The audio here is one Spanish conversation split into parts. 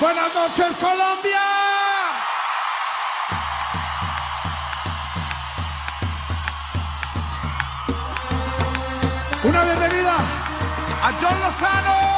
Buenas noches, Colombia. Una bienvenida a John Lozano.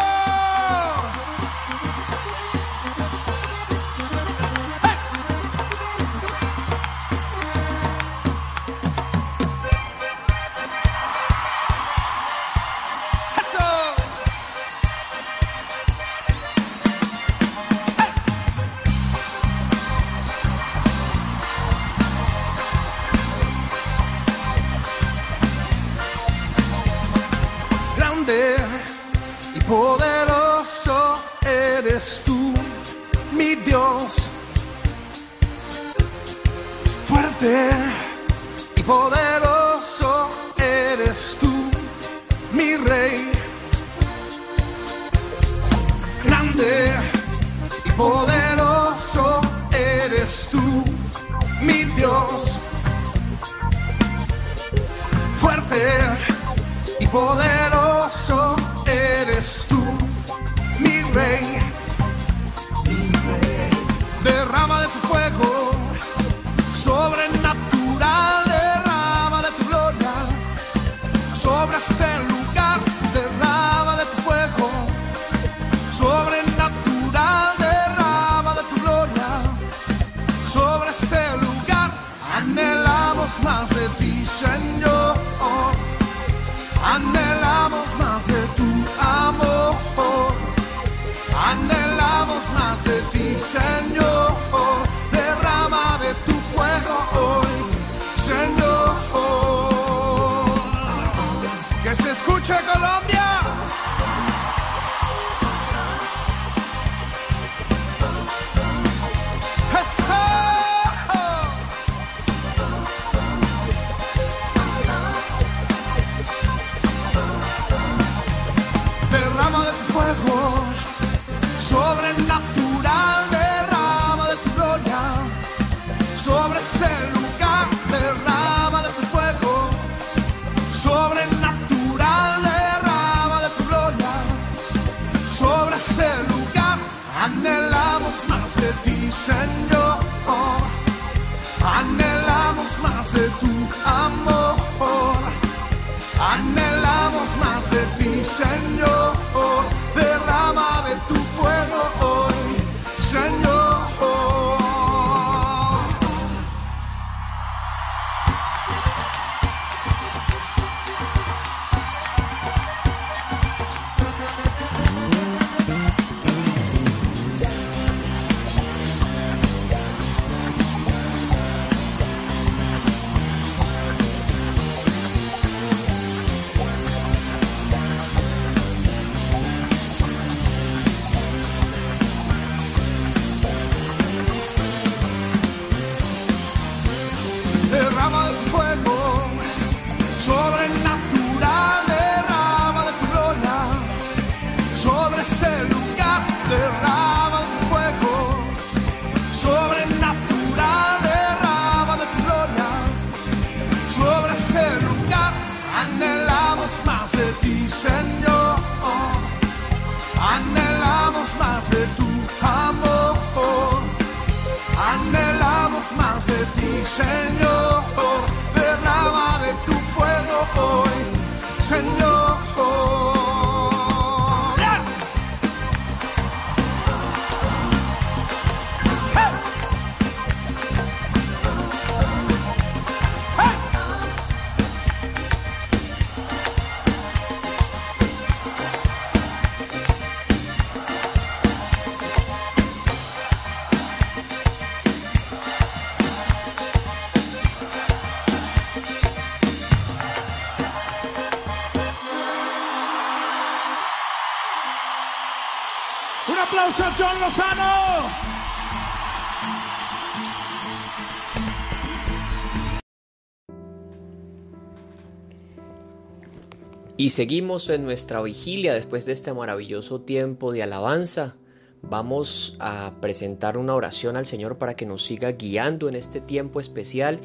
Y seguimos en nuestra vigilia después de este maravilloso tiempo de alabanza. Vamos a presentar una oración al Señor para que nos siga guiando en este tiempo especial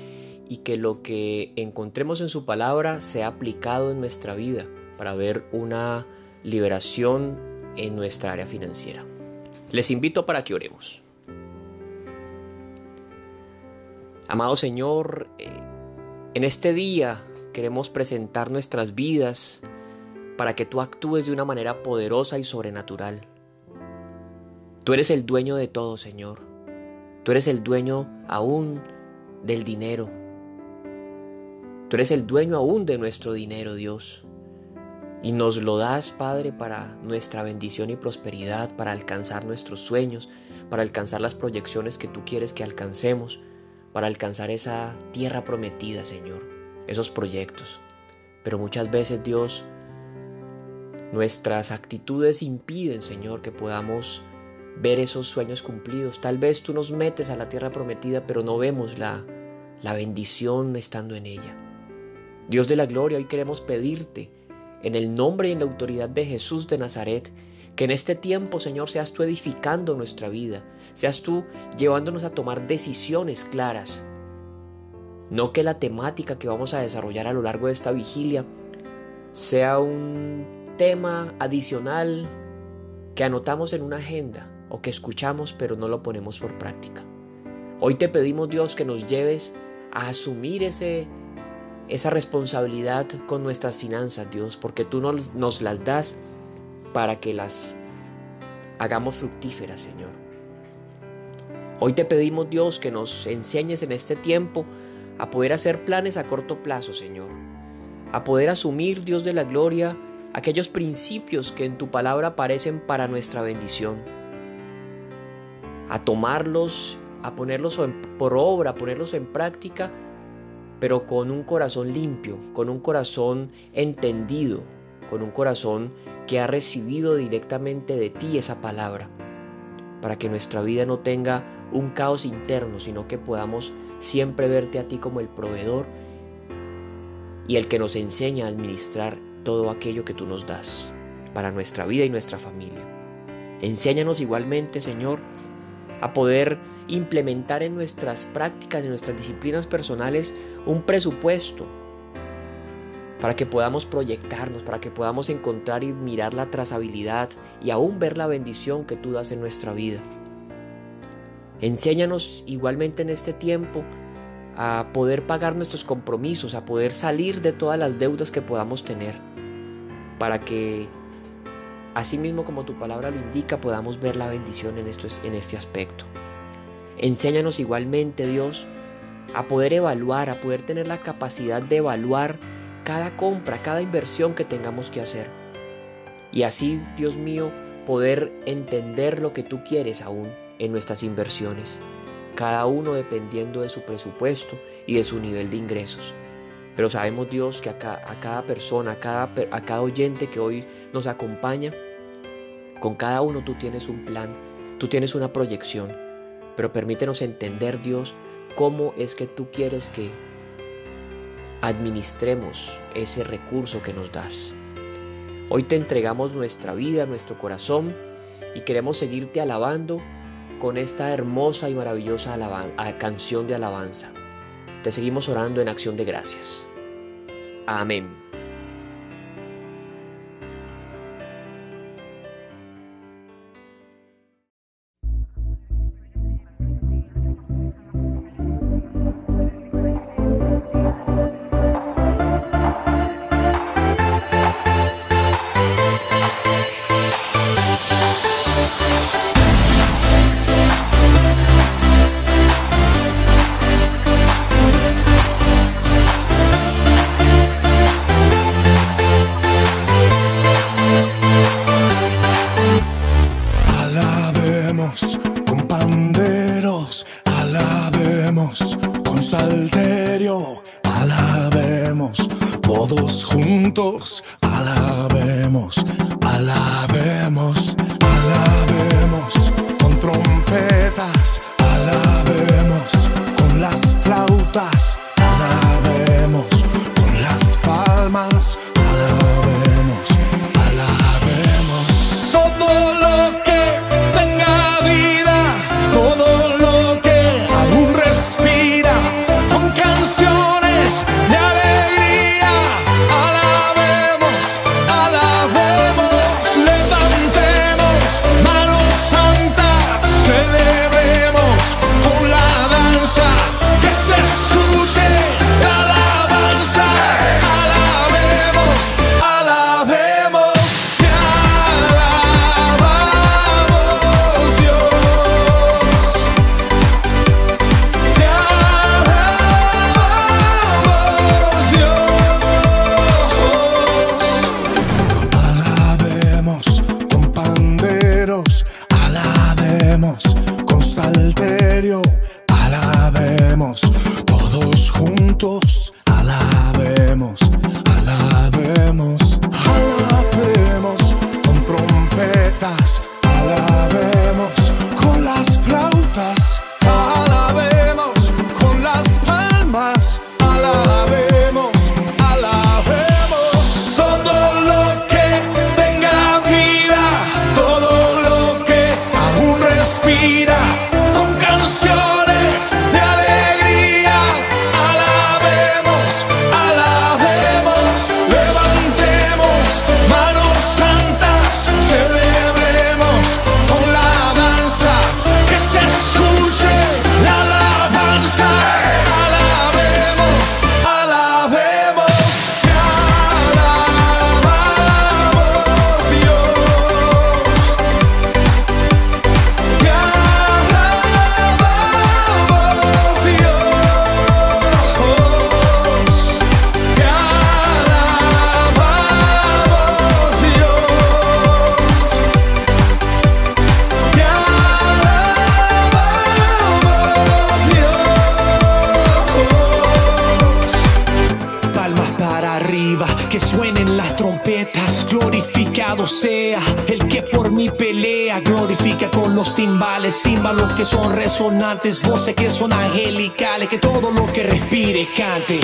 y que lo que encontremos en su palabra sea aplicado en nuestra vida para ver una liberación en nuestra área financiera. Les invito para que oremos. Amado Señor, eh, en este día queremos presentar nuestras vidas para que tú actúes de una manera poderosa y sobrenatural. Tú eres el dueño de todo, Señor. Tú eres el dueño aún del dinero. Tú eres el dueño aún de nuestro dinero, Dios. Y nos lo das, Padre, para nuestra bendición y prosperidad, para alcanzar nuestros sueños, para alcanzar las proyecciones que tú quieres que alcancemos, para alcanzar esa tierra prometida, Señor, esos proyectos. Pero muchas veces, Dios, nuestras actitudes impiden, Señor, que podamos ver esos sueños cumplidos. Tal vez tú nos metes a la tierra prometida, pero no vemos la, la bendición estando en ella. Dios de la gloria, hoy queremos pedirte en el nombre y en la autoridad de Jesús de Nazaret, que en este tiempo, Señor, seas tú edificando nuestra vida, seas tú llevándonos a tomar decisiones claras. No que la temática que vamos a desarrollar a lo largo de esta vigilia sea un tema adicional que anotamos en una agenda o que escuchamos pero no lo ponemos por práctica. Hoy te pedimos Dios que nos lleves a asumir ese esa responsabilidad con nuestras finanzas, Dios, porque tú nos, las das para que las hagamos fructíferas, Señor. Hoy te pedimos, Dios, que nos enseñes en este tiempo a poder hacer planes a corto plazo, Señor. A poder asumir, Dios de la gloria, aquellos principios que en tu palabra aparecen para nuestra bendición. A tomarlos, a ponerlos por obra, a ponerlos en práctica pero con un corazón limpio, con un corazón entendido, con un corazón que ha recibido directamente de ti esa palabra, para que nuestra vida no tenga un caos interno, sino que podamos siempre verte a ti como el proveedor y el que nos enseña a administrar todo aquello que tú nos das para nuestra vida y nuestra familia. Enséñanos igualmente, Señor, a poder implementar en nuestras prácticas, en nuestras disciplinas personales, un presupuesto para que podamos proyectarnos, para que podamos encontrar y mirar la trazabilidad y aún ver la bendición que tú das en nuestra vida. Enséñanos igualmente en este tiempo a poder pagar nuestros compromisos, a poder salir de todas las deudas que podamos tener, para que Así mismo como tu palabra lo indica, podamos ver la bendición en, esto, en este aspecto. Enséñanos igualmente, Dios, a poder evaluar, a poder tener la capacidad de evaluar cada compra, cada inversión que tengamos que hacer. Y así, Dios mío, poder entender lo que tú quieres aún en nuestras inversiones, cada uno dependiendo de su presupuesto y de su nivel de ingresos. Pero sabemos Dios que a, cada persona, a cada, a cada oyente que hoy nos acompaña, con cada uno tú tienes un plan, tú tienes una proyección. Pero permítenos entender Dios cómo es que tú quieres que administremos ese recurso que nos das. Hoy te entregamos nuestra vida, nuestro corazón y queremos seguirte alabando con esta hermosa y maravillosa canción de alabanza. Te seguimos orando en acción de gracias. Amén. Timbales, címbalos que son resonantes, voces que son angelicales. Que todo lo que respire cante.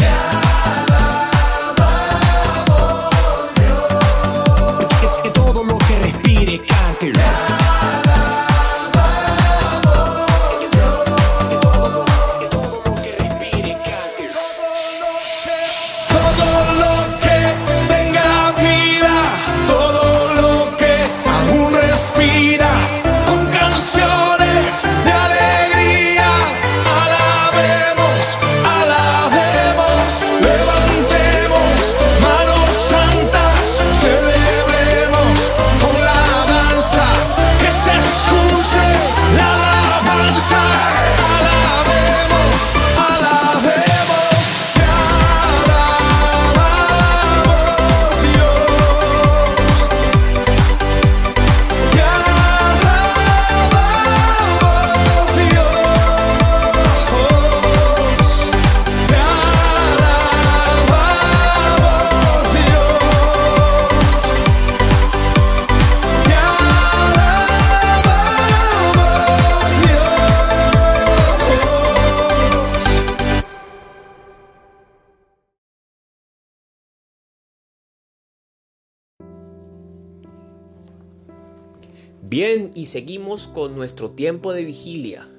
Y seguimos con nuestro tiempo de vigilia.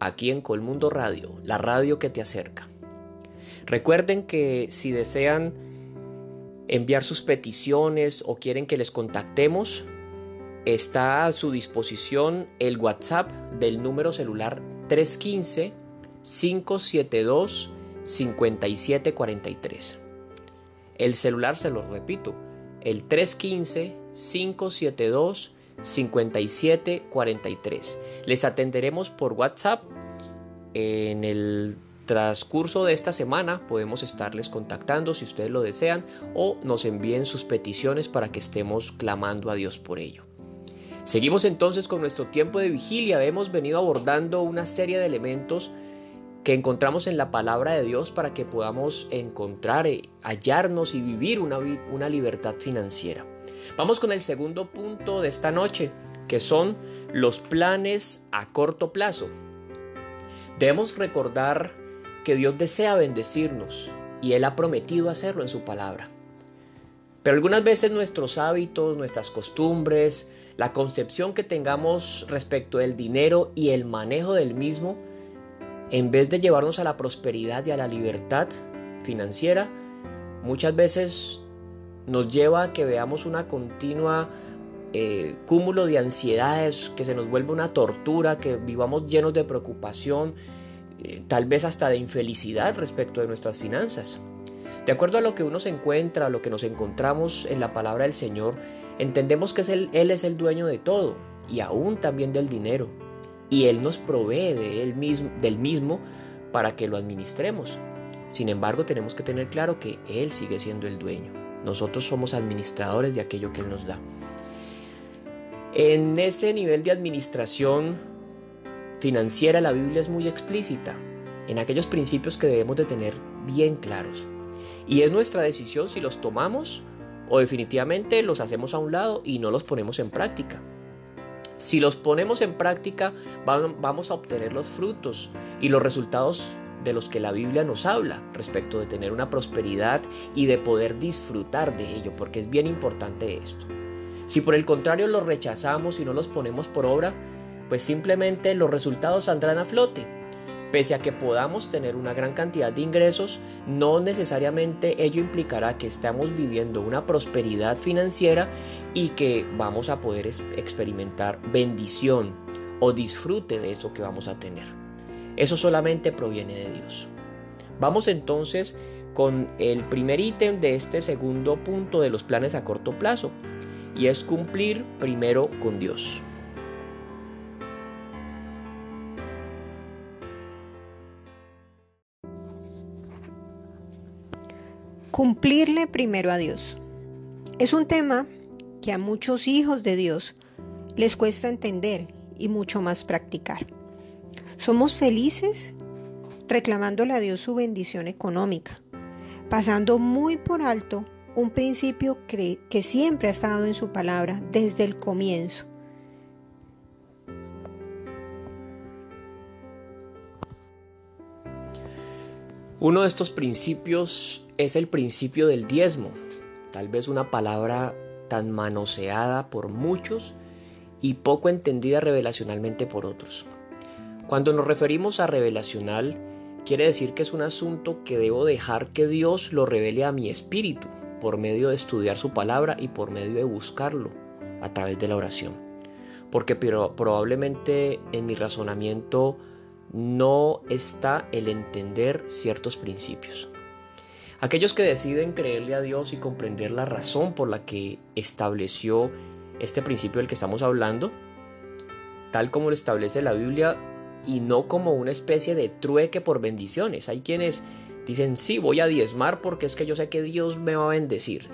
Aquí en Colmundo Radio, la radio que te acerca. Recuerden que si desean enviar sus peticiones o quieren que les contactemos, está a su disposición el WhatsApp del número celular 315 572 5743. El celular se lo repito, el 315-572-5743. Les atenderemos por WhatsApp. En el transcurso de esta semana podemos estarles contactando si ustedes lo desean o nos envíen sus peticiones para que estemos clamando a Dios por ello. Seguimos entonces con nuestro tiempo de vigilia. Hemos venido abordando una serie de elementos que encontramos en la palabra de Dios para que podamos encontrar, eh, hallarnos y vivir una, una libertad financiera. Vamos con el segundo punto de esta noche, que son los planes a corto plazo. Debemos recordar que Dios desea bendecirnos y Él ha prometido hacerlo en su palabra. Pero algunas veces nuestros hábitos, nuestras costumbres, la concepción que tengamos respecto del dinero y el manejo del mismo, en vez de llevarnos a la prosperidad y a la libertad financiera, muchas veces nos lleva a que veamos una continua eh, cúmulo de ansiedades, que se nos vuelve una tortura, que vivamos llenos de preocupación, eh, tal vez hasta de infelicidad respecto de nuestras finanzas. De acuerdo a lo que uno se encuentra, a lo que nos encontramos en la palabra del Señor, entendemos que es él, él es el dueño de todo y aún también del dinero. Y Él nos provee de mismo, del mismo para que lo administremos. Sin embargo, tenemos que tener claro que Él sigue siendo el dueño. Nosotros somos administradores de aquello que Él nos da. En ese nivel de administración financiera la Biblia es muy explícita en aquellos principios que debemos de tener bien claros. Y es nuestra decisión si los tomamos o definitivamente los hacemos a un lado y no los ponemos en práctica. Si los ponemos en práctica vamos a obtener los frutos y los resultados de los que la Biblia nos habla respecto de tener una prosperidad y de poder disfrutar de ello, porque es bien importante esto. Si por el contrario los rechazamos y no los ponemos por obra, pues simplemente los resultados saldrán a flote. Pese a que podamos tener una gran cantidad de ingresos, no necesariamente ello implicará que estamos viviendo una prosperidad financiera y que vamos a poder experimentar bendición o disfrute de eso que vamos a tener. Eso solamente proviene de Dios. Vamos entonces con el primer ítem de este segundo punto de los planes a corto plazo, y es cumplir primero con Dios. Cumplirle primero a Dios. Es un tema que a muchos hijos de Dios les cuesta entender y mucho más practicar. Somos felices reclamándole a Dios su bendición económica, pasando muy por alto un principio que, que siempre ha estado en su palabra desde el comienzo. Uno de estos principios es el principio del diezmo, tal vez una palabra tan manoseada por muchos y poco entendida revelacionalmente por otros. Cuando nos referimos a revelacional, quiere decir que es un asunto que debo dejar que Dios lo revele a mi espíritu, por medio de estudiar su palabra y por medio de buscarlo a través de la oración. Porque probablemente en mi razonamiento no está el entender ciertos principios. Aquellos que deciden creerle a Dios y comprender la razón por la que estableció este principio del que estamos hablando, tal como lo establece la Biblia, y no como una especie de trueque por bendiciones. Hay quienes dicen, sí, voy a diezmar porque es que yo sé que Dios me va a bendecir.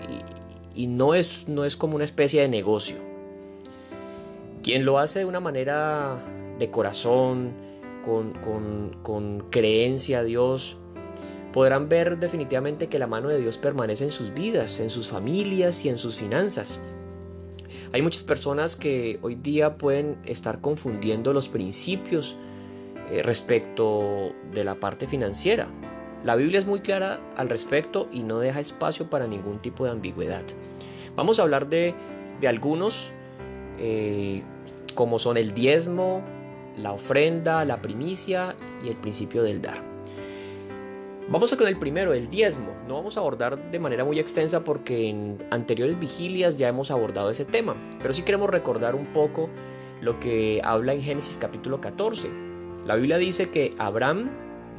Y, no, es, no es como una especie de negocio. Quien lo hace de una manera de corazón, con, con, con creencia a Dios, podrán ver definitivamente que la mano de Dios permanece en sus vidas, en sus familias y en sus finanzas. Hay muchas personas que hoy día pueden estar confundiendo los principios eh, respecto de la parte financiera. La Biblia es muy clara al respecto y no deja espacio para ningún tipo de ambigüedad. Vamos a hablar de, algunos, eh, como son el diezmo, la ofrenda, la primicia y el principio del dar. Vamos a con el primero, el diezmo. No vamos a abordar de manera muy extensa porque en anteriores vigilias ya hemos abordado ese tema, pero sí queremos recordar un poco lo que habla en Génesis capítulo 14. La Biblia dice que Abraham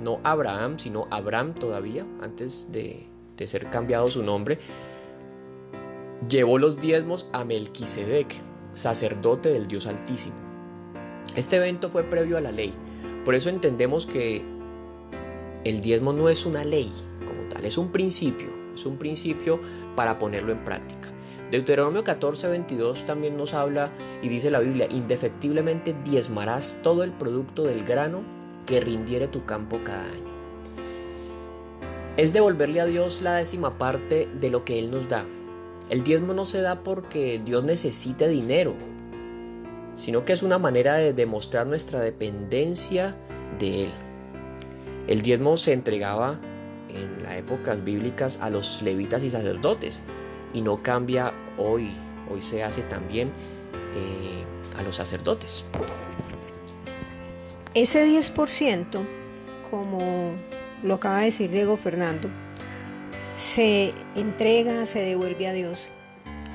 no Abraham, sino Abraham todavía, antes de, ser cambiado su nombre, llevó los diezmos a Melquisedec, sacerdote del Dios Altísimo. Este evento fue previo a la ley, por eso entendemos que el diezmo no es una ley como tal, es un principio, es un principio para ponerlo en práctica. Deuteronomio 14, 22 también nos habla y dice la Biblia, indefectiblemente diezmarás todo el producto del grano que rindiere tu campo cada año. Es devolverle a Dios la décima parte de lo que Él nos da. El diezmo no se da porque Dios necesite dinero, sino que es una manera de demostrar nuestra dependencia de Él. El diezmo se entregaba en las épocas bíblicas a los levitas y sacerdotes y no cambia hoy, hoy se hace también eh, a los sacerdotes. Ese 10%, como lo acaba de decir Diego Fernando, se entrega, se devuelve a Dios.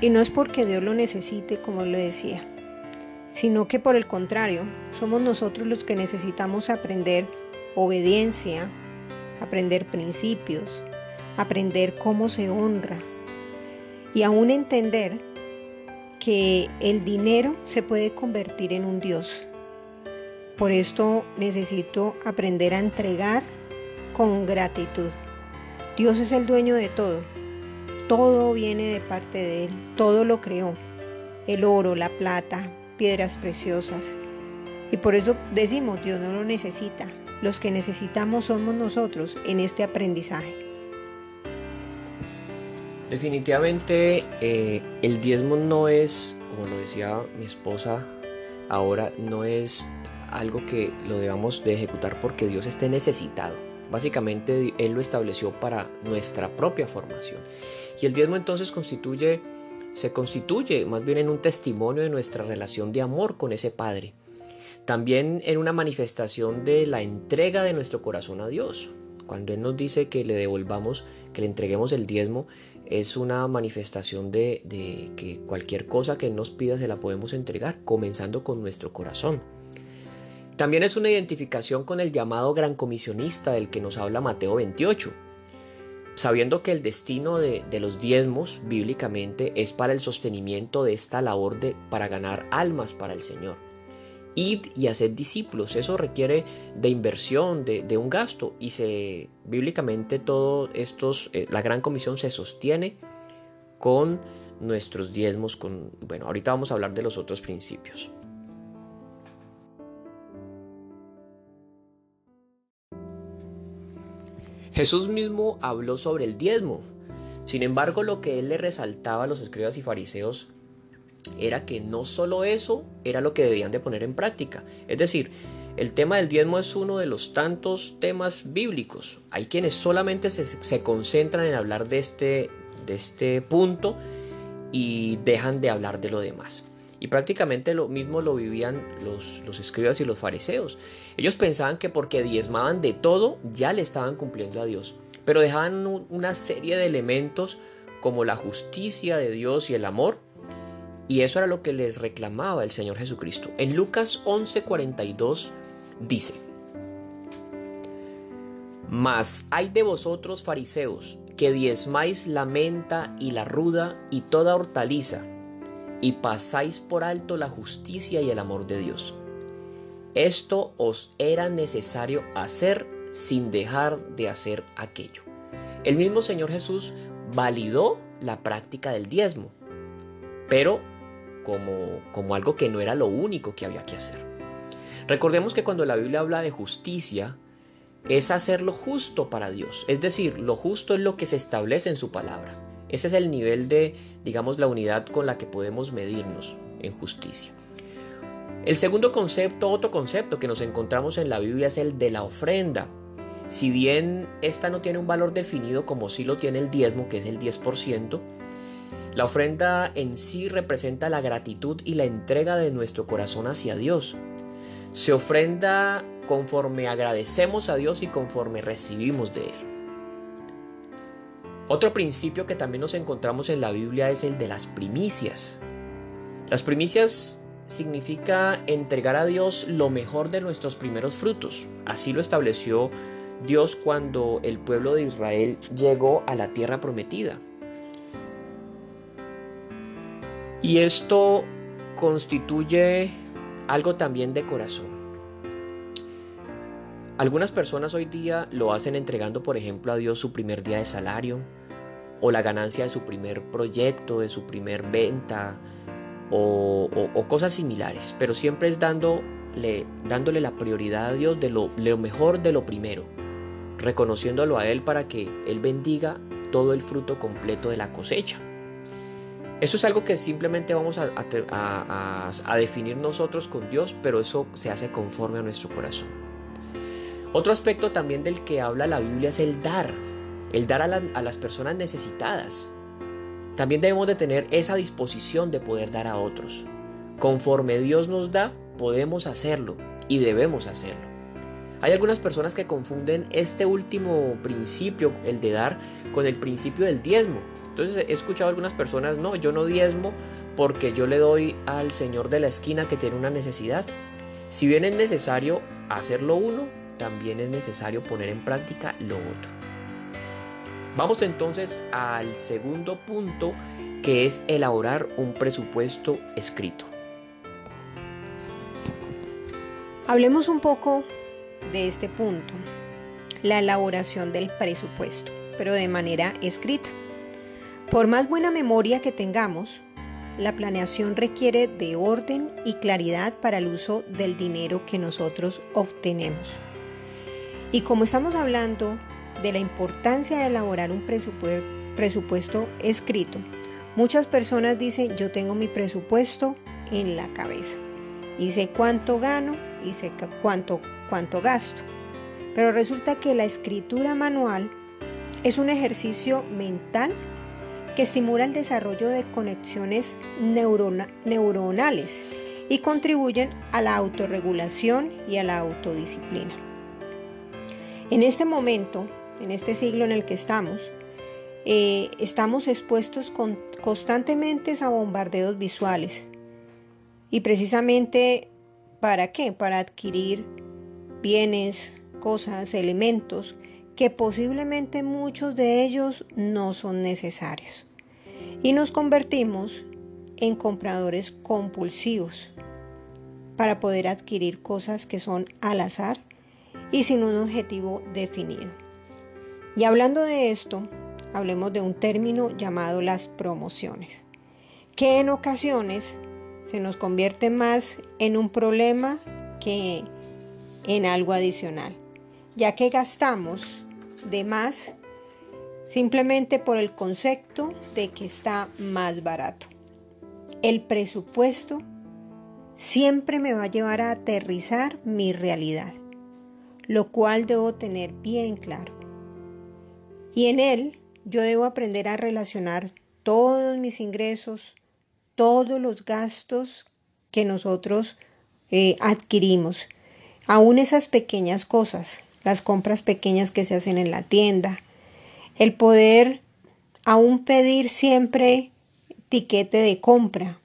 Y no es porque Dios lo necesite, como lo decía, sino que por el contrario, somos nosotros los que necesitamos aprender obediencia, aprender principios, aprender cómo se honra y aún entender que el dinero se puede convertir en un Dios por esto necesito aprender a entregar con gratitud. Dios es el dueño de todo. Todo viene de parte de Él. Todo lo creó. El oro, la plata, piedras preciosas. Y por eso decimos, Dios no lo necesita. Los que necesitamos somos nosotros en este aprendizaje. Definitivamente eh, el diezmo no es, como lo decía mi esposa ahora, no es algo que lo debamos de ejecutar porque Dios esté necesitado. Básicamente Él lo estableció para nuestra propia formación. Y el diezmo entonces constituye, se constituye más bien en un testimonio de nuestra relación de amor con ese Padre. También en una manifestación de la entrega de nuestro corazón a Dios. Cuando Él nos dice que le devolvamos, que le entreguemos el diezmo, es una manifestación de, que cualquier cosa que nos pida se la podemos entregar, comenzando con nuestro corazón. También es una identificación con el llamado gran comisionista del que nos habla Mateo 28, sabiendo que el destino de, de los diezmos bíblicamente es para el sostenimiento de esta labor de, para ganar almas para el Señor id y haced discípulos. Eso requiere de inversión, de, de un gasto y se bíblicamente todo estos, eh, la gran comisión se sostiene con nuestros diezmos. Con, bueno, ahorita vamos a hablar de los otros principios. Jesús mismo habló sobre el diezmo. Sin embargo, lo que él le resaltaba a los escribas y fariseos era que no solo eso era lo que debían de poner en práctica. Es decir, el tema del diezmo es uno de los tantos temas bíblicos. Hay quienes solamente se, concentran en hablar de este, de este punto y dejan de hablar de lo demás. Y prácticamente lo mismo lo vivían los, los escribas y los fariseos. Ellos pensaban que porque diezmaban de todo ya le estaban cumpliendo a Dios. Pero dejaban una serie de elementos como la justicia de Dios y el amor y eso era lo que les reclamaba el Señor Jesucristo. En Lucas 11:42 dice, Mas hay de vosotros fariseos, que diezmáis la menta y la ruda y toda hortaliza, y pasáis por alto la justicia y el amor de Dios. Esto os era necesario hacer sin dejar de hacer aquello. El mismo Señor Jesús validó la práctica del diezmo, pero como, como algo que no era lo único que había que hacer. Recordemos que cuando la Biblia habla de justicia, es hacer lo justo para Dios. Es decir, lo justo es lo que se establece en su palabra. Ese es el nivel de, digamos, la unidad con la que podemos medirnos en justicia. El segundo concepto, otro concepto que nos encontramos en la Biblia es el de la ofrenda. Si bien esta no tiene un valor definido como sí lo tiene el diezmo, que es el 10%, la ofrenda en sí representa la gratitud y la entrega de nuestro corazón hacia Dios. Se ofrenda conforme agradecemos a Dios y conforme recibimos de Él. Otro principio que también nos encontramos en la Biblia es el de las primicias. Las primicias significa entregar a Dios lo mejor de nuestros primeros frutos. Así lo estableció Dios cuando el pueblo de Israel llegó a la tierra prometida. Y esto constituye algo también de corazón. Algunas personas hoy día lo hacen entregando, por ejemplo, a Dios su primer día de salario, o la ganancia de su primer proyecto, de su primer venta, o, o, cosas similares, pero siempre es dándole, dándole la prioridad a Dios de lo mejor de lo primero, reconociéndolo a Él para que Él bendiga todo el fruto completo de la cosecha. Eso es algo que simplemente vamos a, definir nosotros con Dios, pero eso se hace conforme a nuestro corazón. Otro aspecto también del que habla la Biblia es el dar, el dar a las personas necesitadas. También debemos de tener esa disposición de poder dar a otros. Conforme Dios nos da, podemos hacerlo y debemos hacerlo. Hay algunas personas que confunden este último principio, el de dar, con el principio del diezmo. Entonces he escuchado a algunas personas, no, yo no diezmo porque yo le doy al señor de la esquina que tiene una necesidad. Si bien es necesario hacerlo uno, también es necesario poner en práctica lo otro. Vamos entonces al segundo punto que es elaborar un presupuesto escrito. Hablemos un poco de este punto, la elaboración del presupuesto, pero de manera escrita. Por más buena memoria que tengamos, la planeación requiere de orden y claridad para el uso del dinero que nosotros obtenemos. Y como estamos hablando de la importancia de elaborar un presupuesto, escrito, muchas personas dicen yo tengo mi presupuesto en la cabeza y sé cuánto gano y sé cuánto, cuánto gasto. Pero resulta que la escritura manual es un ejercicio mental que estimula el desarrollo de conexiones neuronales y contribuyen a la autorregulación y a la autodisciplina. En este momento, en este siglo en el que estamos, eh, estamos expuestos constantemente a bombardeos visuales. Y precisamente, ¿para qué? Para adquirir bienes, cosas, elementos que posiblemente muchos de ellos no son necesarios y nos convertimos en compradores compulsivos para poder adquirir cosas que son al azar y sin un objetivo definido. Y hablando de esto, hablemos de un término llamado las promociones, que en ocasiones se nos convierte más en un problema que en algo adicional, ya que gastamos de más simplemente por el concepto de que está más barato. El presupuesto siempre me va a llevar a aterrizar mi realidad, lo cual debo tener bien claro. Y en él yo debo aprender a relacionar todos mis ingresos, todos los gastos que nosotros eh, adquirimos, aún esas pequeñas cosas, las compras pequeñas que se hacen en la tienda, el poder aún pedir siempre tiquete de compra.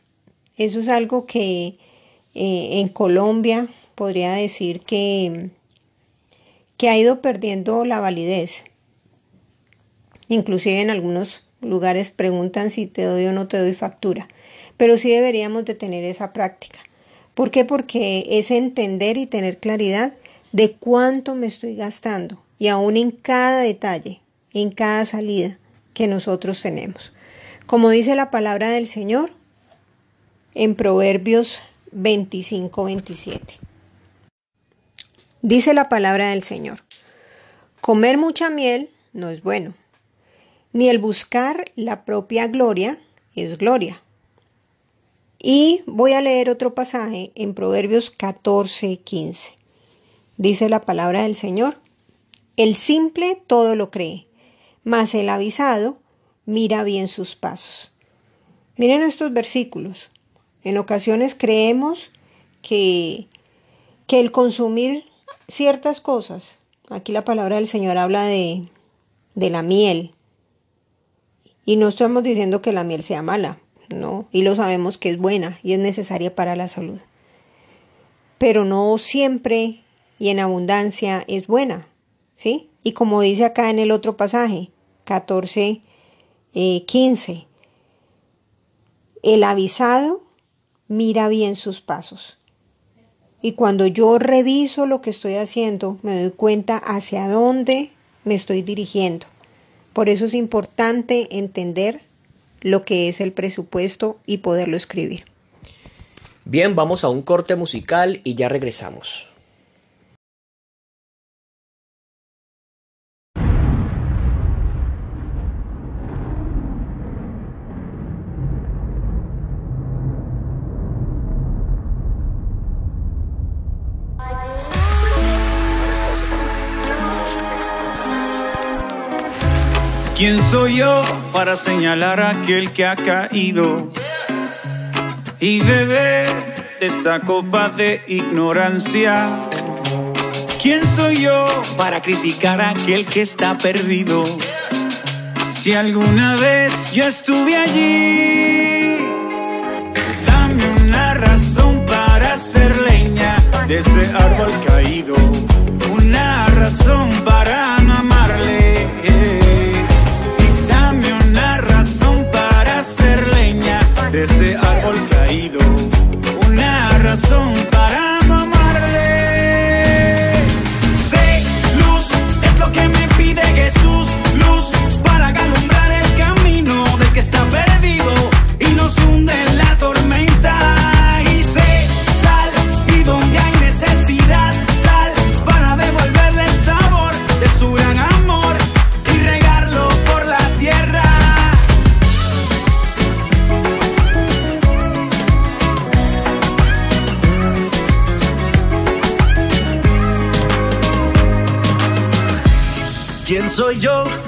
Eso es algo que eh, en Colombia podría decir que, que ha ido perdiendo la validez. Inclusive en algunos lugares preguntan si te doy o no te doy factura. Pero sí deberíamos de tener esa práctica. ¿Por qué? Porque es entender y tener claridad de cuánto me estoy gastando y aún en cada detalle en cada salida que nosotros tenemos. Como dice la palabra del Señor en Proverbios 25-27. Dice la palabra del Señor, comer mucha miel no es bueno, ni el buscar la propia gloria es gloria. Y voy a leer otro pasaje en Proverbios 14-15. Dice la palabra del Señor, el simple todo lo cree, mas el avisado mira bien sus pasos. Miren estos versículos. En ocasiones creemos que, que el consumir ciertas cosas, aquí la palabra del Señor habla de, de la miel, y no estamos diciendo que la miel sea mala, no, y lo sabemos que es buena y es necesaria para la salud. Pero no siempre y en abundancia es buena, ¿sí? Y como dice acá en el otro pasaje, 14, 15. Eh, el avisado mira bien sus pasos. Y cuando yo reviso lo que estoy haciendo, me doy cuenta hacia dónde me estoy dirigiendo. Por eso es importante entender lo que es el presupuesto y poderlo escribir. Bien, vamos a un corte musical y ya regresamos. ¿Quién soy yo para señalar a aquel que ha caído y beber de esta copa de ignorancia? ¿Quién soy yo para criticar a aquel que está perdido? Si alguna vez yo estuve allí, dame una razón para hacer leña de ese árbol caído, una razón para Una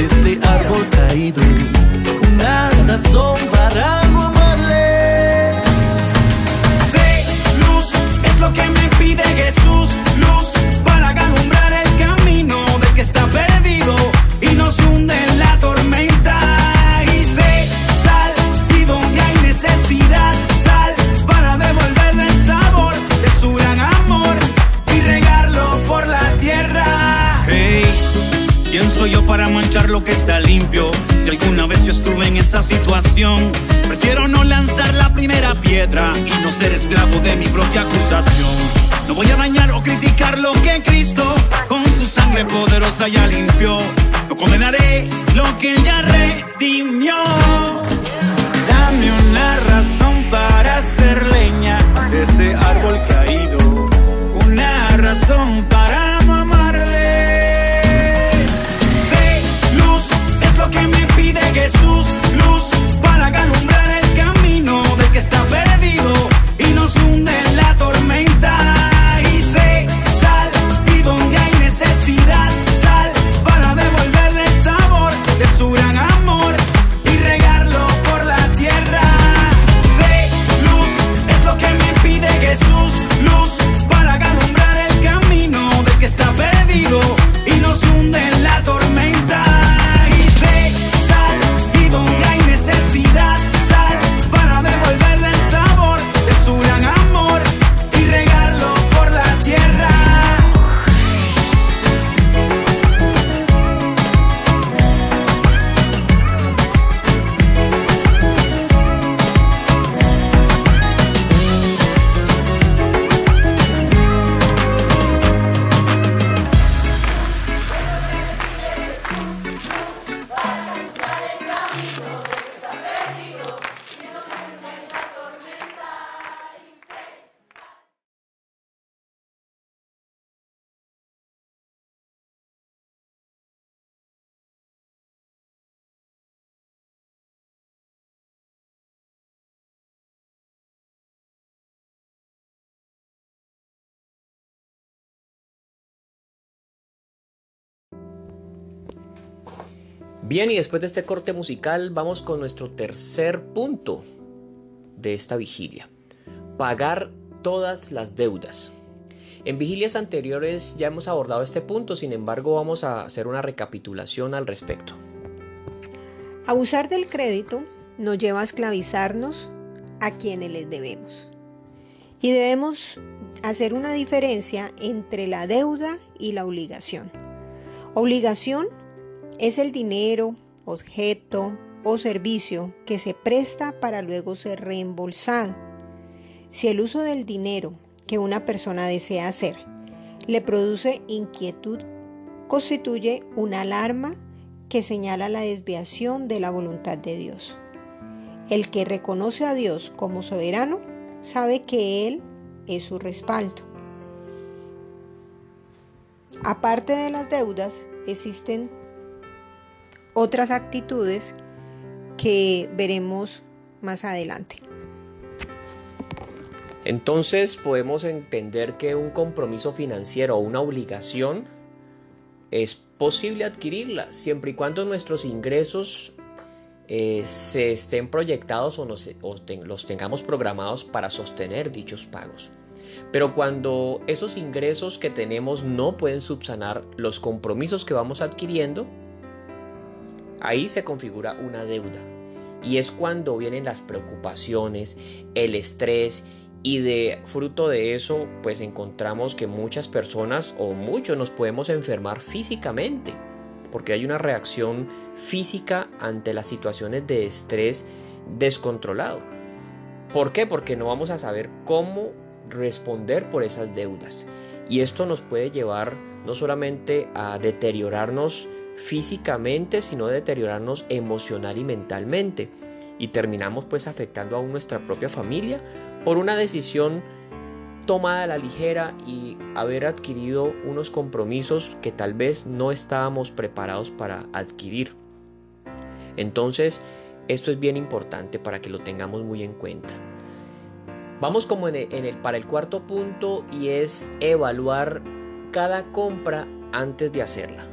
De este árbol caído, una razón está limpio? Si alguna vez yo estuve en esa situación, prefiero no lanzar la primera piedra y no ser esclavo de mi propia acusación. No voy a dañar o criticar lo que Cristo con su sangre poderosa ya limpió. No condenaré lo que ya redimió. Dame una razón para hacer leña de ese árbol caído. Una razón Bien, y después de este corte musical vamos con nuestro tercer punto de esta vigilia. Pagar todas las deudas. En vigilias anteriores ya hemos abordado este punto, sin embargo vamos a hacer una recapitulación al respecto. Abusar del crédito nos lleva a esclavizarnos a quienes les debemos. Y debemos hacer una diferencia entre la deuda y la obligación. Obligación es el dinero, objeto o servicio que se presta para luego ser reembolsado. Si el uso del dinero que una persona desea hacer le produce inquietud, constituye una alarma que señala la desviación de la voluntad de Dios. El que reconoce a Dios como soberano sabe que Él es su respaldo. Aparte de las deudas, existen otras actitudes que veremos más adelante. Entonces podemos entender que un compromiso financiero o una obligación es posible adquirirla siempre y cuando nuestros ingresos eh, se estén proyectados o, los tengamos programados para sostener dichos pagos. Pero cuando esos ingresos que tenemos no pueden subsanar los compromisos que vamos adquiriendo, ahí se configura una deuda. Y es cuando vienen las preocupaciones, el estrés y de fruto de eso pues encontramos que muchas personas o muchos nos podemos enfermar físicamente porque hay una reacción física ante las situaciones de estrés descontrolado. ¿Por qué? Porque no vamos a saber cómo responder por esas deudas. Y esto nos puede llevar no solamente a deteriorarnos físicamente, sino deteriorarnos emocional y mentalmente. Y terminamos pues afectando a nuestra propia familia por una decisión tomada a la ligera y haber adquirido unos compromisos que tal vez no estábamos preparados para adquirir. Entonces, esto es bien importante para que lo tengamos muy en cuenta. Vamos como en el, para el cuarto punto y es evaluar cada compra antes de hacerla.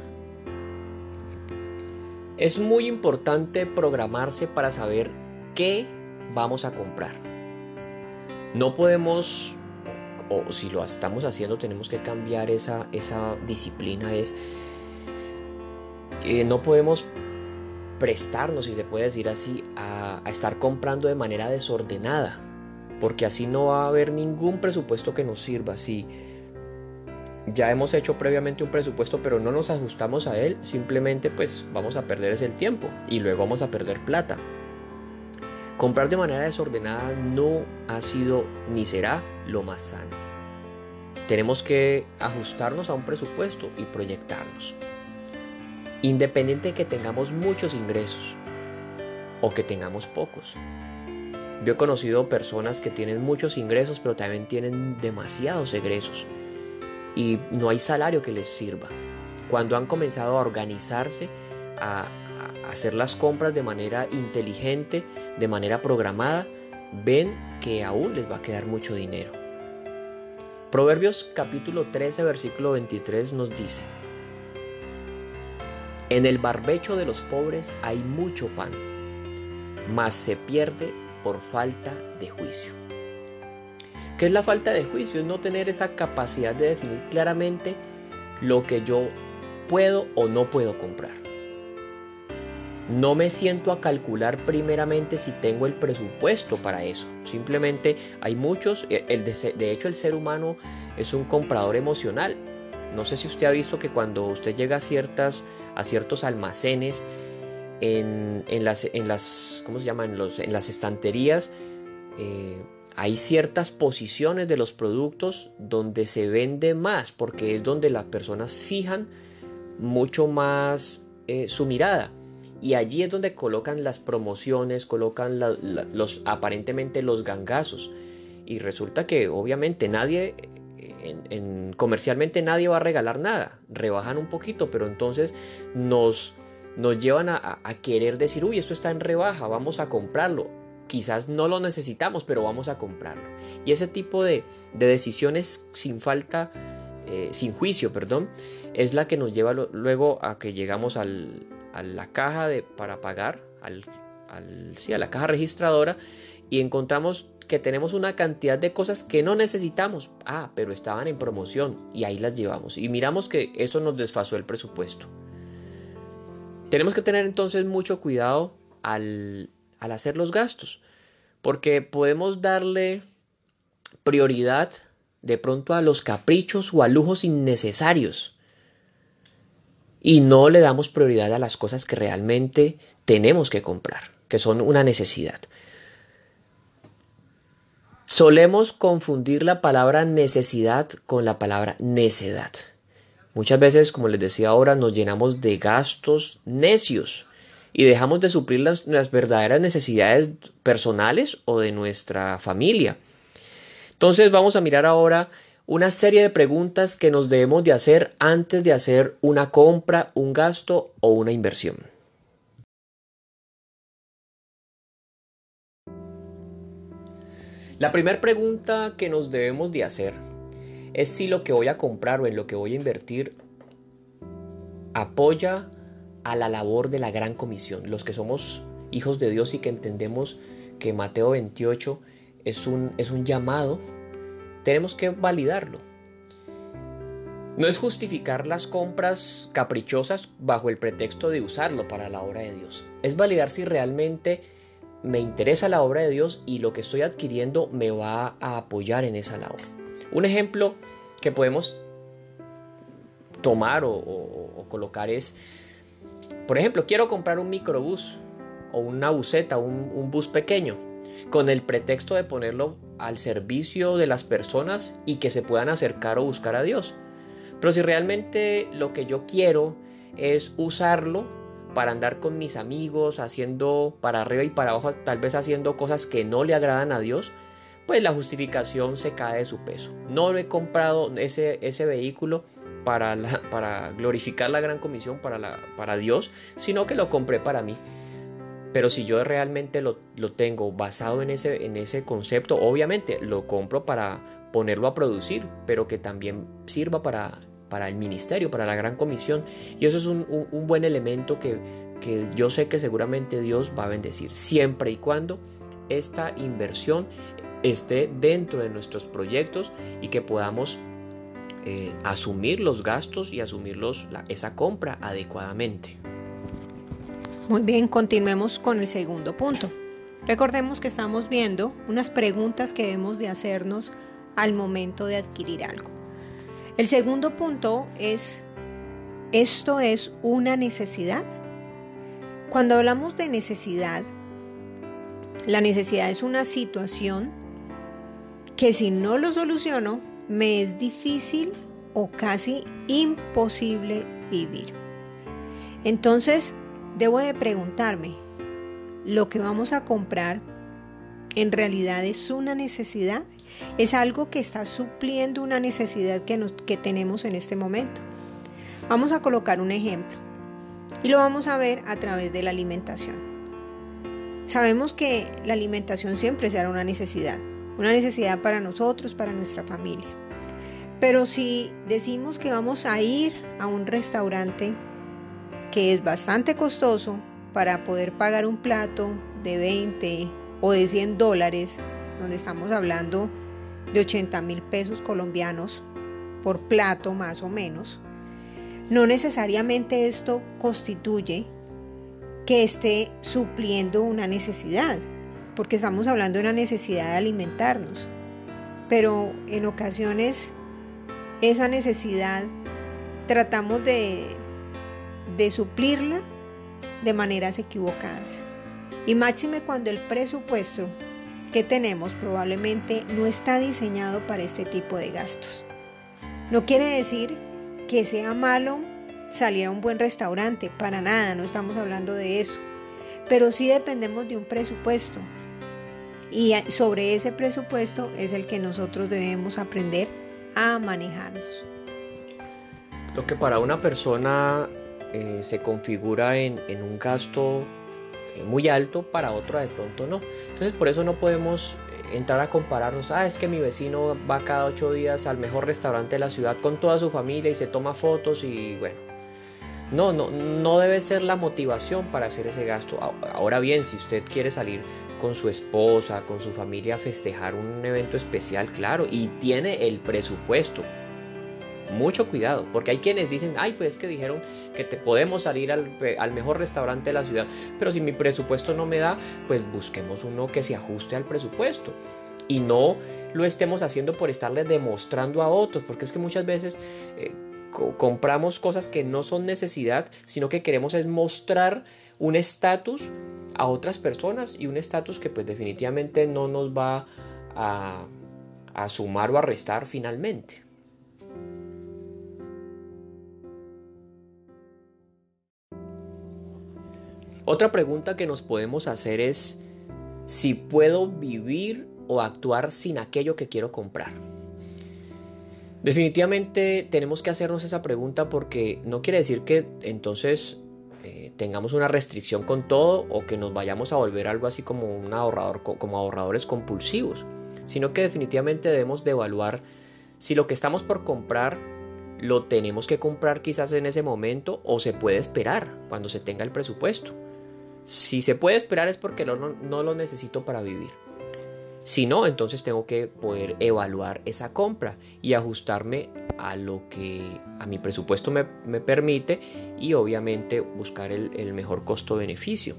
Es muy importante programarse para saber qué vamos a comprar. No podemos, o si lo estamos haciendo, tenemos que cambiar esa, esa disciplina. Es, eh, no podemos prestarnos, si se puede decir así, a, estar comprando de manera desordenada, porque así no va a haber ningún presupuesto que nos sirva. Si ya hemos hecho previamente un presupuesto, pero no nos ajustamos a él, simplemente pues vamos a perder ese tiempo y luego vamos a perder plata. Comprar de manera desordenada no ha sido ni será lo más sano. Tenemos que ajustarnos a un presupuesto y proyectarnos. Independiente de que tengamos muchos ingresos o que tengamos pocos. Yo he conocido personas que tienen muchos ingresos pero también tienen demasiados egresos y no hay salario que les sirva. Cuando han comenzado a organizarse, a, hacer las compras de manera inteligente, de manera programada, ven que aún les va a quedar mucho dinero. Proverbios capítulo 13 versículo 23 nos dice, en el barbecho de los pobres hay mucho pan, mas se pierde por falta de juicio. ¿Qué es la falta de juicio? Es no tener esa capacidad de definir claramente lo que yo puedo o no puedo comprar. No me siento a calcular primeramente si tengo el presupuesto para eso. Simplemente hay muchos, eh, el de, hecho el ser humano es un comprador emocional. No sé si usted ha visto que cuando usted llega a ciertas a ciertos almacenes, en, las, en las, ¿cómo se llaman? Los, en las estanterías, eh, hay ciertas posiciones de los productos donde se vende más, porque es donde las personas fijan mucho más eh, su mirada. Y allí es donde colocan las promociones, colocan los aparentemente los gangazos. Y resulta que obviamente nadie en, comercialmente nadie va a regalar nada, rebajan un poquito, pero entonces nos, nos llevan a, querer decir, uy, esto está en rebaja, vamos a comprarlo. Quizás no lo necesitamos, pero vamos a comprarlo. Y ese tipo de, decisiones sin falta, eh, sin juicio, perdón, es la que nos lleva luego a que llegamos a la caja de, para pagar, al, sí, a la caja registradora y encontramos que tenemos una cantidad de cosas que no necesitamos. Ah, pero estaban en promoción y ahí las llevamos. Y miramos que eso nos desfasó el presupuesto. Tenemos que tener entonces mucho cuidado al, al hacer los gastos. Porque podemos darle prioridad de pronto a los caprichos o a lujos innecesarios. Y no le damos prioridad a las cosas que realmente tenemos que comprar, que son una necesidad. Solemos confundir la palabra necesidad con la palabra necedad. Muchas veces, como les decía ahora, nos llenamos de gastos necios y dejamos de suplir las, verdaderas necesidades personales o de nuestra familia. Entonces vamos a mirar ahora una serie de preguntas que nos debemos de hacer antes de hacer una compra, un gasto o una inversión. La primera pregunta que nos debemos de hacer es si lo que voy a comprar o en lo que voy a invertir apoya a la labor de la gran comisión. Los que somos hijos de Dios y que entendemos que Mateo 28 es un, es un llamado, tenemos que validarlo. No es justificar las compras caprichosas bajo el pretexto de usarlo para la obra de Dios. Es validar si realmente me interesa la obra de Dios y lo que estoy adquiriendo me va a apoyar en esa labor. Un ejemplo que podemos tomar o, colocar es, por ejemplo, quiero comprar un microbús o una buseta, un, un bus pequeño, con el pretexto de ponerlo al servicio de las personas y que se puedan acercar o buscar a Dios. Pero si realmente lo que yo quiero es usarlo para andar con mis amigos, haciendo para arriba y para abajo, tal vez haciendo cosas que no le agradan a Dios, pues la justificación se cae de su peso. No lo he comprado ese, ese vehículo para, para glorificar la gran comisión para, para Dios, sino que lo compré para mí. Pero si yo realmente lo, lo, tengo basado en ese, en ese concepto, obviamente lo compro para ponerlo a producir, pero que también sirva para, para el ministerio, para la gran comisión. Y eso es un, un, buen elemento que, que yo sé que seguramente Dios va a bendecir, siempre y cuando esta inversión esté dentro de nuestros proyectos y que podamos eh, asumir los gastos y asumir esa compra adecuadamente. Muy bien, continuemos con el segundo punto. Recordemos que estamos viendo unas preguntas que debemos de hacernos al momento de adquirir algo. El segundo punto es, ¿esto es una necesidad? Cuando hablamos de necesidad, la necesidad es una situación que si no lo soluciono, me es difícil o casi imposible vivir. Entonces, debo de preguntarme, ¿lo que vamos a comprar en realidad es una necesidad? ¿Es algo que está supliendo una necesidad que, que tenemos en este momento? Vamos a colocar un ejemplo y lo vamos a ver a través de la alimentación. Sabemos que la alimentación siempre será una necesidad, una necesidad para nosotros, para nuestra familia. Pero si decimos que vamos a ir a un restaurante que es bastante costoso para poder pagar un plato de 20 o de 100 dólares, donde estamos hablando de 80 mil pesos colombianos por plato más o menos, no necesariamente esto constituye que esté supliendo una necesidad porque estamos hablando de una necesidad de alimentarnos. Pero en ocasiones esa necesidad tratamos de, de suplirla de maneras equivocadas. Y máxime cuando el presupuesto que tenemos probablemente no está diseñado para este tipo de gastos. No quiere decir que sea malo salir a un buen restaurante, para nada, no estamos hablando de eso. Pero sí dependemos de un presupuesto, y sobre ese presupuesto es el que nosotros debemos aprender a manejarnos. Lo que para una persona eh, se configura en, un gasto eh, muy alto, para otra de pronto no. Entonces por eso no podemos eh, entrar a compararnos, ah, es que mi vecino va cada ocho días al mejor restaurante de la ciudad con toda su familia y se toma fotos y bueno. No, no, no debe ser la motivación para hacer ese gasto. Ahora bien, si usted quiere salir con su esposa, con su familia a festejar un evento especial, claro, y tiene el presupuesto. Mucho cuidado, porque hay quienes dicen, ay, pues es que dijeron que te podemos salir al, mejor restaurante de la ciudad, pero si mi presupuesto no me da, pues busquemos uno que se ajuste al presupuesto y no lo estemos haciendo por estarle demostrando a otros, porque es que muchas veces eh, compramos cosas que no son necesidad, sino que queremos es mostrar un estatus a otras personas y un estatus que pues definitivamente no nos va a, a sumar o a restar finalmente. Otra pregunta que nos podemos hacer es si puedo vivir o actuar sin aquello que quiero comprar. Definitivamente tenemos que hacernos esa pregunta porque no quiere decir que entonces tengamos una restricción con todo o que nos vayamos a volver algo así como un ahorrador, como ahorradores compulsivos, sino que definitivamente debemos de evaluar si lo que estamos por comprar lo tenemos que comprar quizás en ese momento o se puede esperar cuando se tenga el presupuesto. Si se puede esperar es porque no, no lo necesito para vivir. Si no, entonces tengo que poder evaluar esa compra y ajustarme a lo que a mi presupuesto me, permite y obviamente buscar el, mejor costo-beneficio.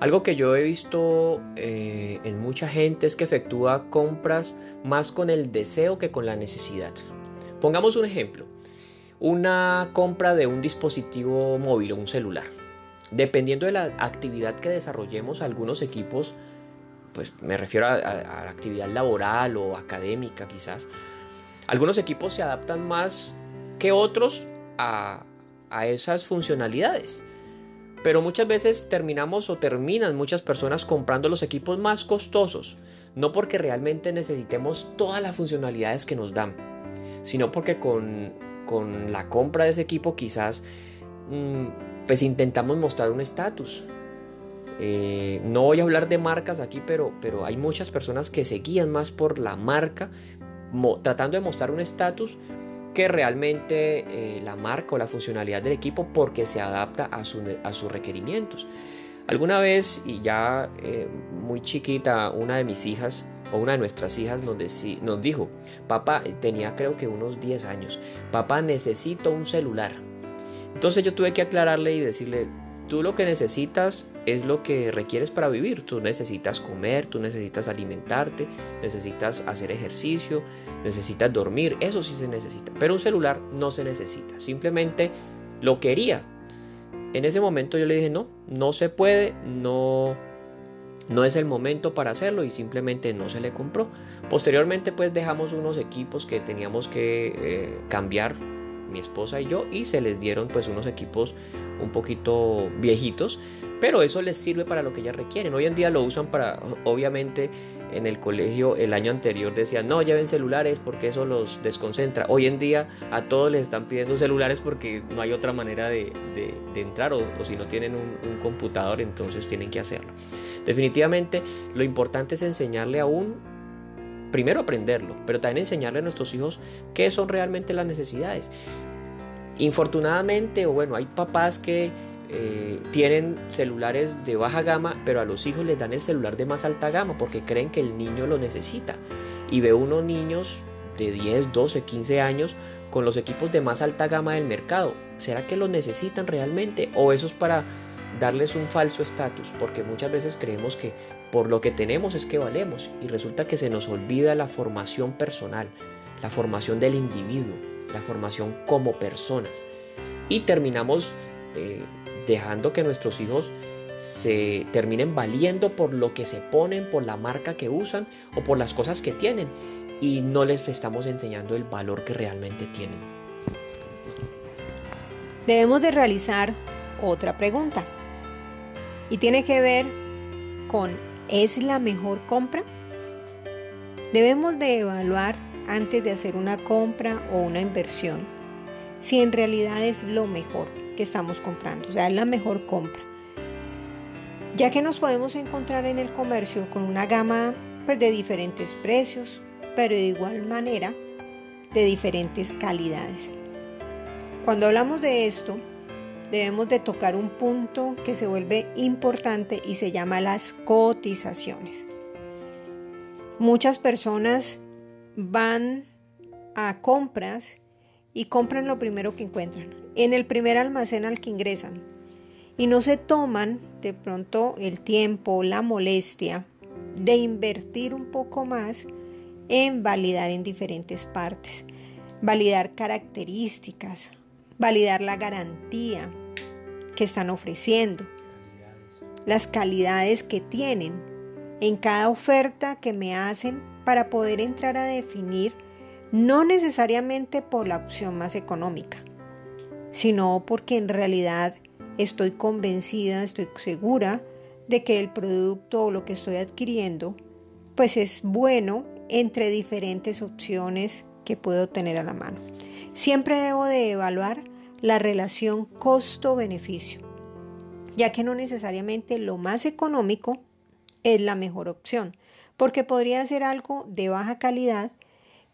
Algo que yo he visto eh, en mucha gente es que efectúa compras más con el deseo que con la necesidad. Pongamos un ejemplo, una compra de un dispositivo móvil o un celular. Dependiendo de la actividad que desarrollemos, algunos equipos pues me refiero a, la actividad laboral o académica quizás. Algunos equipos se adaptan más que otros a, a esas funcionalidades. Pero muchas veces terminamos o terminan muchas personas comprando los equipos más costosos, no porque realmente necesitemos todas las funcionalidades que nos dan, sino porque con, con la compra de ese equipo quizás mm, pues intentamos mostrar un estatus, eh, no voy a hablar de marcas aquí, pero, pero hay muchas personas que se guían más por la marca, tratando de mostrar un estatus que realmente eh, la marca o la funcionalidad del equipo porque se adapta a, a sus requerimientos. Alguna vez, y ya eh, muy chiquita, una de mis hijas o una de nuestras hijas nos, nos dijo, papá, tenía creo que unos 10 años, papá necesito un celular. Entonces yo tuve que aclararle y decirle, Tú lo que necesitas es lo que requieres para vivir. Tú necesitas comer, tú necesitas alimentarte, necesitas hacer ejercicio, necesitas dormir. Eso sí se necesita. Pero un celular no se necesita. Simplemente lo quería. En ese momento yo le dije, no, no se puede, no, no es el momento para hacerlo y simplemente no se le compró. Posteriormente pues dejamos unos equipos que teníamos que eh, cambiar mi esposa y yo y se les dieron pues unos equipos un poquito viejitos, pero eso les sirve para lo que ellas requieren. Hoy en día lo usan para, obviamente, en el colegio el año anterior decían, no, lleven celulares porque eso los desconcentra. Hoy en día a todos les están pidiendo celulares porque no hay otra manera de, entrar o, si no tienen un, un, computador entonces tienen que hacerlo. Definitivamente lo importante es enseñarle a un, primero aprenderlo, pero también enseñarle a nuestros hijos qué son realmente las necesidades. Infortunadamente, o bueno, hay papás que eh, tienen celulares de baja gama, pero a los hijos les dan el celular de más alta gama porque creen que el niño lo necesita. Y ve unos niños de 10, 12, 15 años con los equipos de más alta gama del mercado. ¿Será que lo necesitan realmente? ¿O eso es para darles un falso estatus? Porque muchas veces creemos que por lo que tenemos es que valemos y resulta que se nos olvida la formación personal, la formación del individuo la formación como personas. Y terminamos eh, dejando que nuestros hijos se terminen valiendo por lo que se ponen, por la marca que usan o por las cosas que tienen. Y no les estamos enseñando el valor que realmente tienen. Debemos de realizar otra pregunta. Y tiene que ver con ¿es la mejor compra? Debemos de evaluar antes de hacer una compra o una inversión, si en realidad es lo mejor que estamos comprando, o sea, es la mejor compra. Ya que nos podemos encontrar en el comercio con una gama pues, de diferentes precios, pero de igual manera de diferentes calidades. Cuando hablamos de esto, debemos de tocar un punto que se vuelve importante y se llama las cotizaciones. Muchas personas van a compras y compran lo primero que encuentran, en el primer almacén al que ingresan. Y no se toman de pronto el tiempo, la molestia de invertir un poco más en validar en diferentes partes, validar características, validar la garantía que están ofreciendo, las calidades que tienen en cada oferta que me hacen para poder entrar a definir no necesariamente por la opción más económica, sino porque en realidad estoy convencida, estoy segura de que el producto o lo que estoy adquiriendo pues es bueno entre diferentes opciones que puedo tener a la mano. Siempre debo de evaluar la relación costo-beneficio, ya que no necesariamente lo más económico es la mejor opción, porque podría ser algo de baja calidad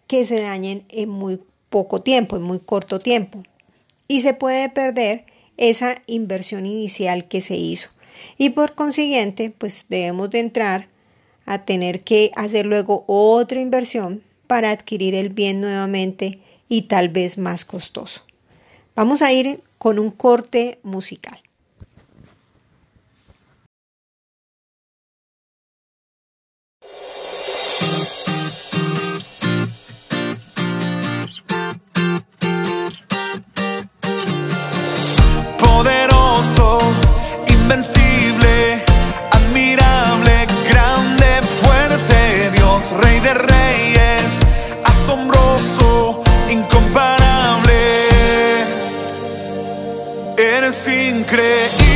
que se dañen en muy poco tiempo, en muy corto tiempo. Y se puede perder esa inversión inicial que se hizo. Y por consiguiente, pues debemos de entrar a tener que hacer luego otra inversión para adquirir el bien nuevamente y tal vez más costoso. Vamos a ir con un corte musical. Increíble,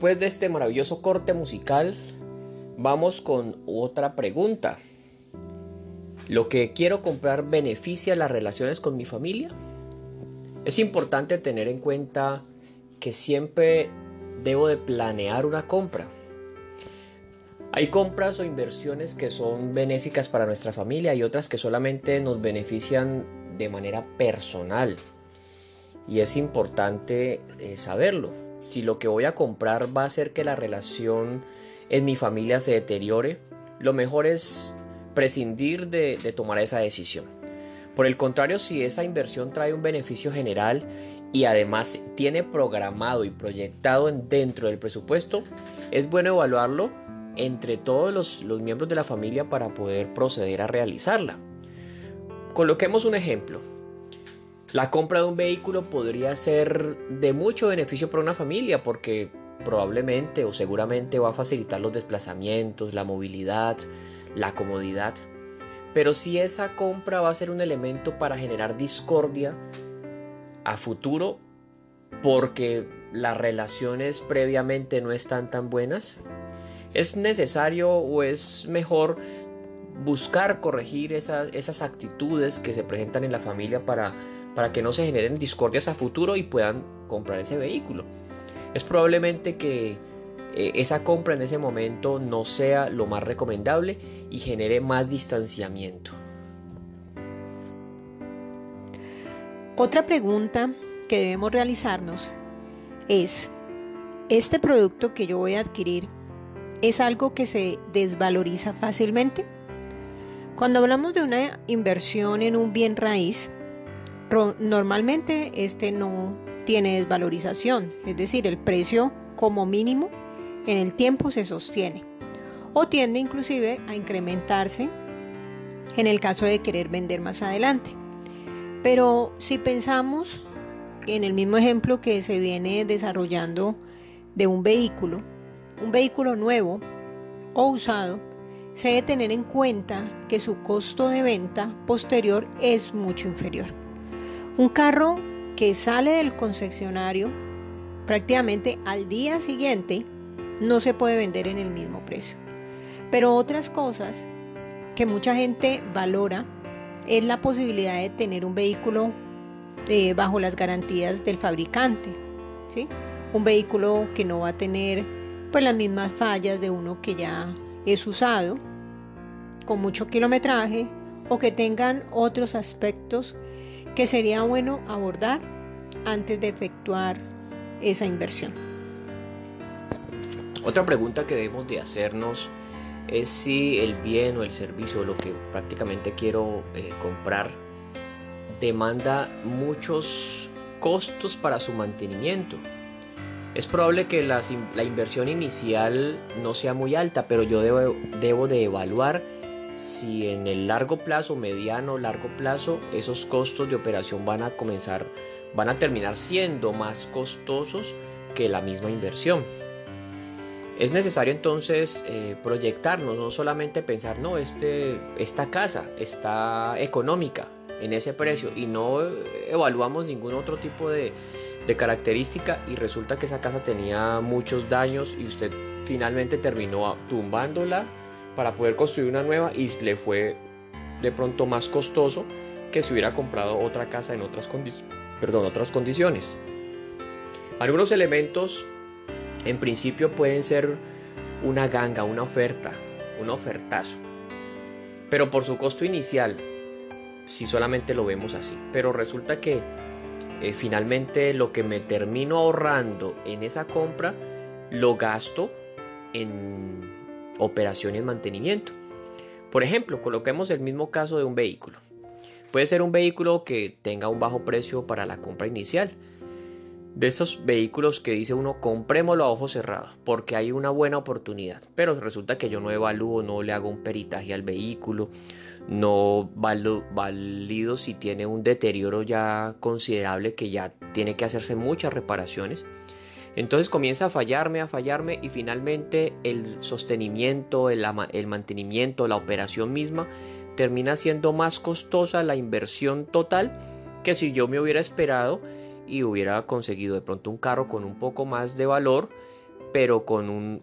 después de este maravilloso corte musical, vamos con otra pregunta. ¿Lo que quiero comprar beneficia las relaciones con mi familia? Es importante tener en cuenta que siempre debo de planear una compra. Hay compras o inversiones que son benéficas para nuestra familia y otras que solamente nos benefician de manera personal. Y es importante eh, saberlo. Si lo que voy a comprar va a hacer que la relación en mi familia se deteriore, lo mejor es prescindir de, tomar esa decisión. Por el contrario, si esa inversión trae un beneficio general y además tiene programado y proyectado en- dentro del presupuesto, es bueno evaluarlo entre todos los miembros de la familia para poder proceder a realizarla. Coloquemos un ejemplo. La compra de un vehículo podría ser de mucho beneficio para una familia porque probablemente o seguramente va a facilitar los desplazamientos, la movilidad, la comodidad. Pero si esa compra va a ser un elemento para generar discordia a futuro porque las relaciones previamente no están tan buenas, ¿Es necesario o es mejor buscar corregir esas, actitudes que se presentan en la familia para, para que no se generen discordias a futuro y puedan comprar ese vehículo? Es probablemente que eh, esa compra en ese momento no sea lo más recomendable y genere más distanciamiento. Otra pregunta que debemos realizarnos es, ¿este producto que yo voy a adquirir es algo que se desvaloriza fácilmente? Cuando hablamos de una inversión en un bien raíz, normalmente este no tiene desvalorización, es decir, el precio como mínimo en el tiempo se sostiene o tiende inclusive a incrementarse en el caso de querer vender más adelante. Pero si pensamos en el mismo ejemplo que se viene desarrollando de un vehículo, un vehículo nuevo o usado, se debe tener en cuenta que su costo de venta posterior es mucho inferior. Un carro que sale del concesionario prácticamente al día siguiente no se puede vender en el mismo precio. Pero otras cosas que mucha gente valora es la posibilidad de tener un vehículo eh, bajo las garantías del fabricante, ¿sí? Un vehículo que no va a tener pues las mismas fallas de uno que ya es usado, con mucho kilometraje o que tengan otros aspectos que sería bueno abordar antes de efectuar esa inversión. Otra pregunta que debemos de hacernos es si el bien o el servicio, lo que prácticamente quiero eh, comprar, demanda muchos costos para su mantenimiento. Es probable que la, inversión inicial no sea muy alta, pero yo debo, debo de evaluar si en el largo plazo, mediano, largo plazo, esos costos de operación van a comenzar, van a terminar siendo más costosos que la misma inversión. Es necesario entonces eh, proyectarnos, no solamente pensar, no, este, esta casa está económica en ese precio y no evaluamos ningún otro tipo de, de característica y resulta que esa casa tenía muchos daños y usted finalmente terminó tumbándola para poder construir una nueva y le fue de pronto más costoso que si hubiera comprado otra casa en otras, perdón, otras condiciones. Algunos elementos en principio pueden ser una ganga, una oferta, un ofertazo. Pero por su costo inicial, si solamente lo vemos así. Pero resulta que eh, finalmente lo que me termino ahorrando en esa compra, lo gasto en operación y mantenimiento. Por ejemplo, coloquemos el mismo caso de un vehículo. Puede ser un vehículo que tenga un bajo precio para la compra inicial de estos vehículos que dice uno comprémoslo a ojos cerrados porque hay una buena oportunidad pero resulta que yo no evalúo no le hago un peritaje al vehículo no valido si tiene un deterioro ya considerable que ya tiene que hacerse muchas reparaciones entonces comienza a fallarme a fallarme y finalmente el sostenimiento el, mantenimiento la operación misma termina siendo más costosa la inversión total que si yo me hubiera esperado y hubiera conseguido de pronto un carro con un poco más de valor, pero con un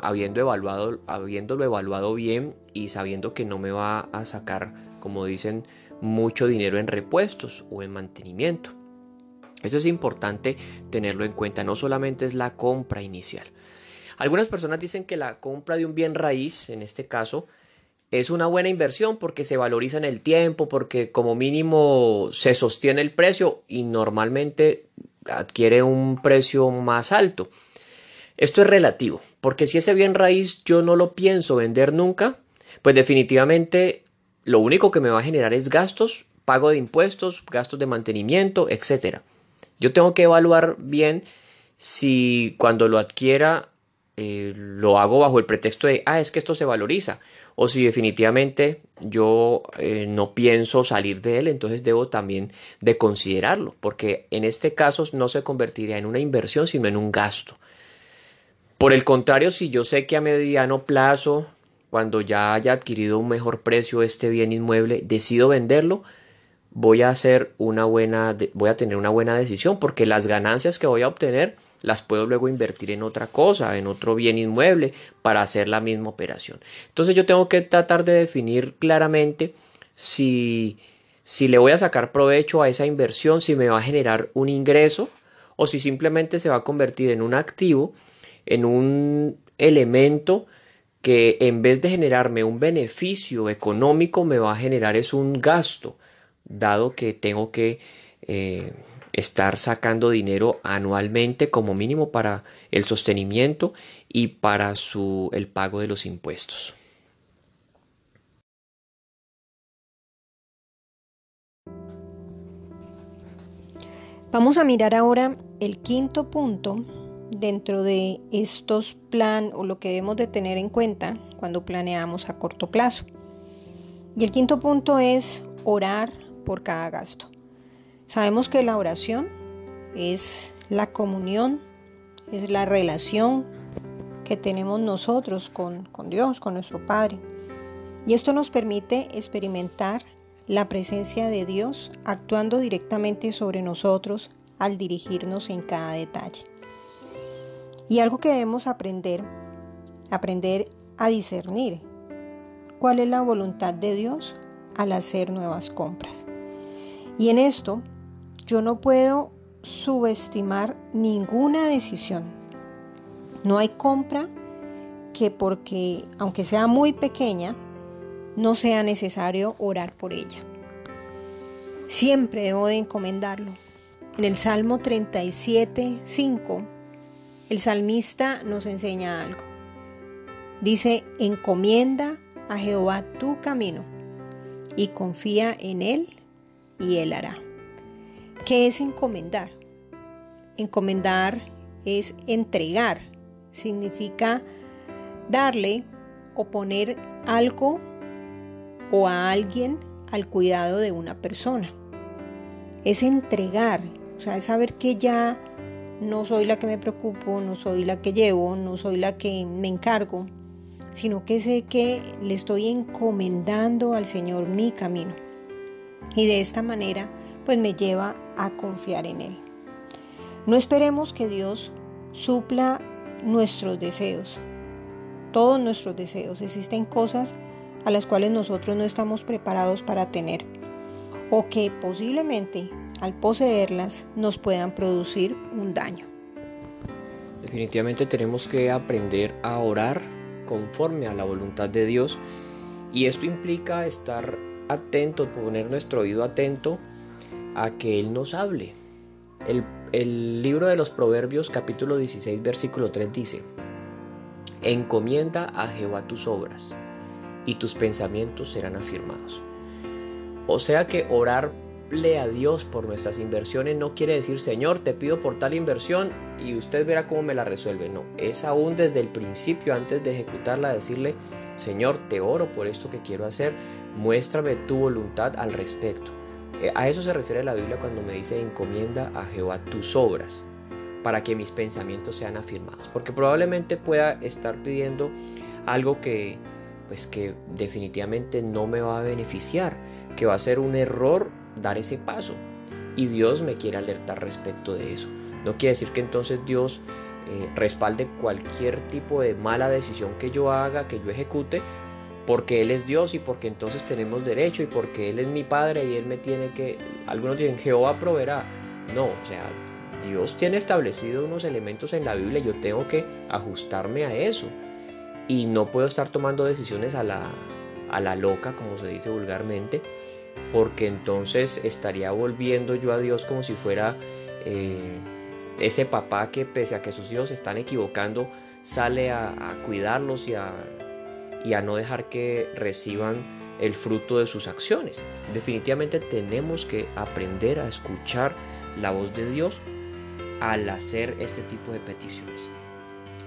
habiendo evaluado habiéndolo evaluado bien y sabiendo que no me va a sacar, como dicen, mucho dinero en repuestos o en mantenimiento. Eso es importante tenerlo en cuenta, no solamente es la compra inicial. Algunas personas dicen que la compra de un bien raíz, en este caso, es una buena inversión porque se valoriza en el tiempo, porque como mínimo se sostiene el precio y normalmente adquiere un precio más alto. Esto es relativo, porque si ese bien raíz yo no lo pienso vender nunca, pues definitivamente lo único que me va a generar es gastos, pago de impuestos, gastos de mantenimiento, etc. Yo tengo que evaluar bien si cuando lo adquiera eh, lo hago bajo el pretexto de, ah, es que esto se valoriza o si definitivamente yo eh, no pienso salir de él, entonces debo también de considerarlo, porque en este caso no se convertiría en una inversión, sino en un gasto. Por el contrario, si yo sé que a mediano plazo, cuando ya haya adquirido un mejor precio este bien inmueble, decido venderlo, voy a hacer una buena, voy a tener una buena decisión, porque las ganancias que voy a obtener las puedo luego invertir en otra cosa, en otro bien inmueble, para hacer la misma operación. Entonces yo tengo que tratar de definir claramente si, si le voy a sacar provecho a esa inversión, si me va a generar un ingreso o si simplemente se va a convertir en un activo, en un elemento que en vez de generarme un beneficio económico me va a generar es un gasto, dado que tengo que eh, estar sacando dinero anualmente como mínimo para el sostenimiento y para el pago de los impuestos. Vamos a mirar ahora el quinto punto dentro de estos plan o lo que debemos de tener en cuenta cuando planeamos a corto plazo. Y el quinto punto es orar por cada gasto. Sabemos que la oración es la comunión, es la relación que tenemos nosotros con, con Dios, con nuestro Padre. Y esto nos permite experimentar la presencia de Dios actuando directamente sobre nosotros al dirigirnos en cada detalle. Y algo que debemos aprender, aprender a discernir cuál es la voluntad de Dios al hacer nuevas compras. Y en esto yo no puedo subestimar ninguna decisión. No hay compra que porque, aunque sea muy pequeña, no sea necesario orar por ella. Siempre debo de encomendarlo. En el Salmo 37, 5, el salmista nos enseña algo. Dice, encomienda a Jehová tu camino y confía en Él y Él hará. ¿Qué es encomendar? Encomendar es entregar, significa darle o poner algo o a alguien al cuidado de una persona. Es entregar, o sea, es saber que ya no soy la que me preocupo, no soy la que llevo, no soy la que me encargo, sino que sé que le estoy encomendando al Señor mi camino. Y de esta manera, pues me lleva a confiar en Él. No esperemos que Dios supla nuestros deseos, todos nuestros deseos. Existen cosas a las cuales nosotros no estamos preparados para tener o que posiblemente al poseerlas nos puedan producir un daño. Definitivamente tenemos que aprender a orar conforme a la voluntad de Dios y esto implica estar atento, poner nuestro oído atento a que Él nos hable. El, el libro de los Proverbios capítulo 16 versículo 3 dice, Encomienda a Jehová tus obras y tus pensamientos serán afirmados. O sea que orar a Dios por nuestras inversiones no quiere decir, Señor, te pido por tal inversión y usted verá cómo me la resuelve. No, es aún desde el principio, antes de ejecutarla, decirle, Señor, te oro por esto que quiero hacer, muéstrame tu voluntad al respecto. Eh, a eso se refiere la Biblia cuando me dice, encomienda a Jehová tus obras, para que mis pensamientos sean afirmados. Porque probablemente pueda estar pidiendo algo que, pues que definitivamente no me va a beneficiar, que va a ser un error dar ese paso. Y Dios me quiere alertar respecto de eso. No quiere decir que entonces Dios eh, respalde cualquier tipo de mala decisión que yo haga, que yo ejecute, porque Él es Dios y porque entonces tenemos derecho y porque Él es mi Padre y Él me tiene que... Algunos dicen, Jehová proveerá. No, o sea, Dios tiene establecido unos elementos en la Biblia y yo tengo que ajustarme a eso. Y no puedo estar tomando decisiones a la, a la loca, como se dice vulgarmente, porque entonces estaría volviendo yo a Dios como si fuera eh, ese papá que pese a que sus hijos se están equivocando, sale a, cuidarlos y a, y a no dejar que reciban el fruto de sus acciones. Definitivamente tenemos que aprender a escuchar la voz de Dios al hacer este tipo de peticiones.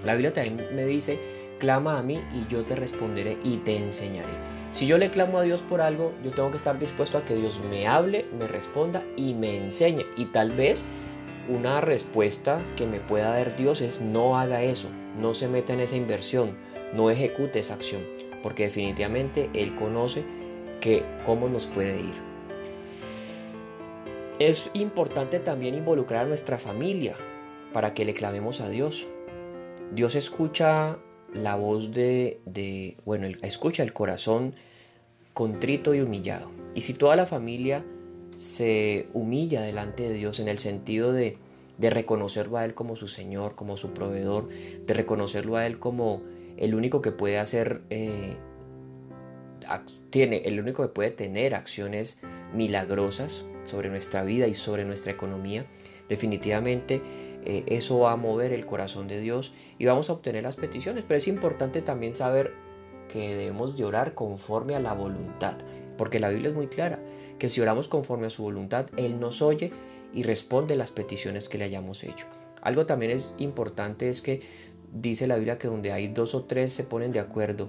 La Biblia también me dice, clama a mí y yo te responderé y te enseñaré. Si yo le clamo a Dios por algo, yo tengo que estar dispuesto a que Dios me hable, me responda y me enseñe. Y tal vez una respuesta que me pueda dar Dios es no haga eso, no se meta en esa inversión, no ejecute esa acción, porque definitivamente Él conoce que cómo nos puede ir. Es importante también involucrar a nuestra familia, para que le clamemos a Dios. Dios escucha la voz de, de bueno, escucha el corazón contrito y humillado. Y si toda la familia se humilla delante de Dios en el sentido de, de reconocerlo a Él como su Señor, como su proveedor, de reconocerlo a Él como el único que puede hacer, eh, tiene, el único que puede tener acciones milagrosas sobre nuestra vida y sobre nuestra economía, definitivamente eh, eso va a mover el corazón de Dios y vamos a obtener las peticiones. Pero es importante también saber que debemos de orar conforme a la voluntad, porque la Biblia es muy clara, que si oramos conforme a su voluntad, Él nos oye y responde las peticiones que le hayamos hecho. Algo también es importante es que dice la Biblia que donde hay dos o tres se ponen de acuerdo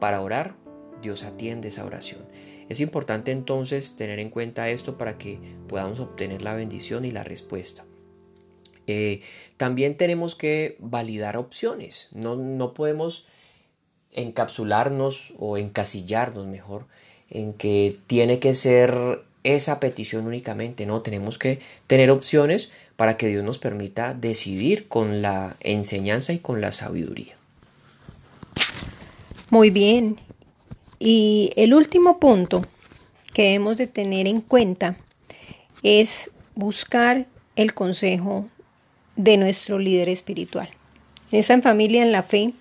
para orar, Dios atiende esa oración. Es importante entonces tener en cuenta esto para que podamos obtener la bendición y la respuesta. Eh, también tenemos que validar opciones. No, no podemos encapsularnos o encasillarnos mejor en que tiene que ser esa petición únicamente, no, tenemos que tener opciones para que Dios nos permita decidir con la enseñanza y con la sabiduría. Muy bien. Y el último punto que debemos de tener en cuenta es buscar el consejo de nuestro líder espiritual. En esa familia en la fe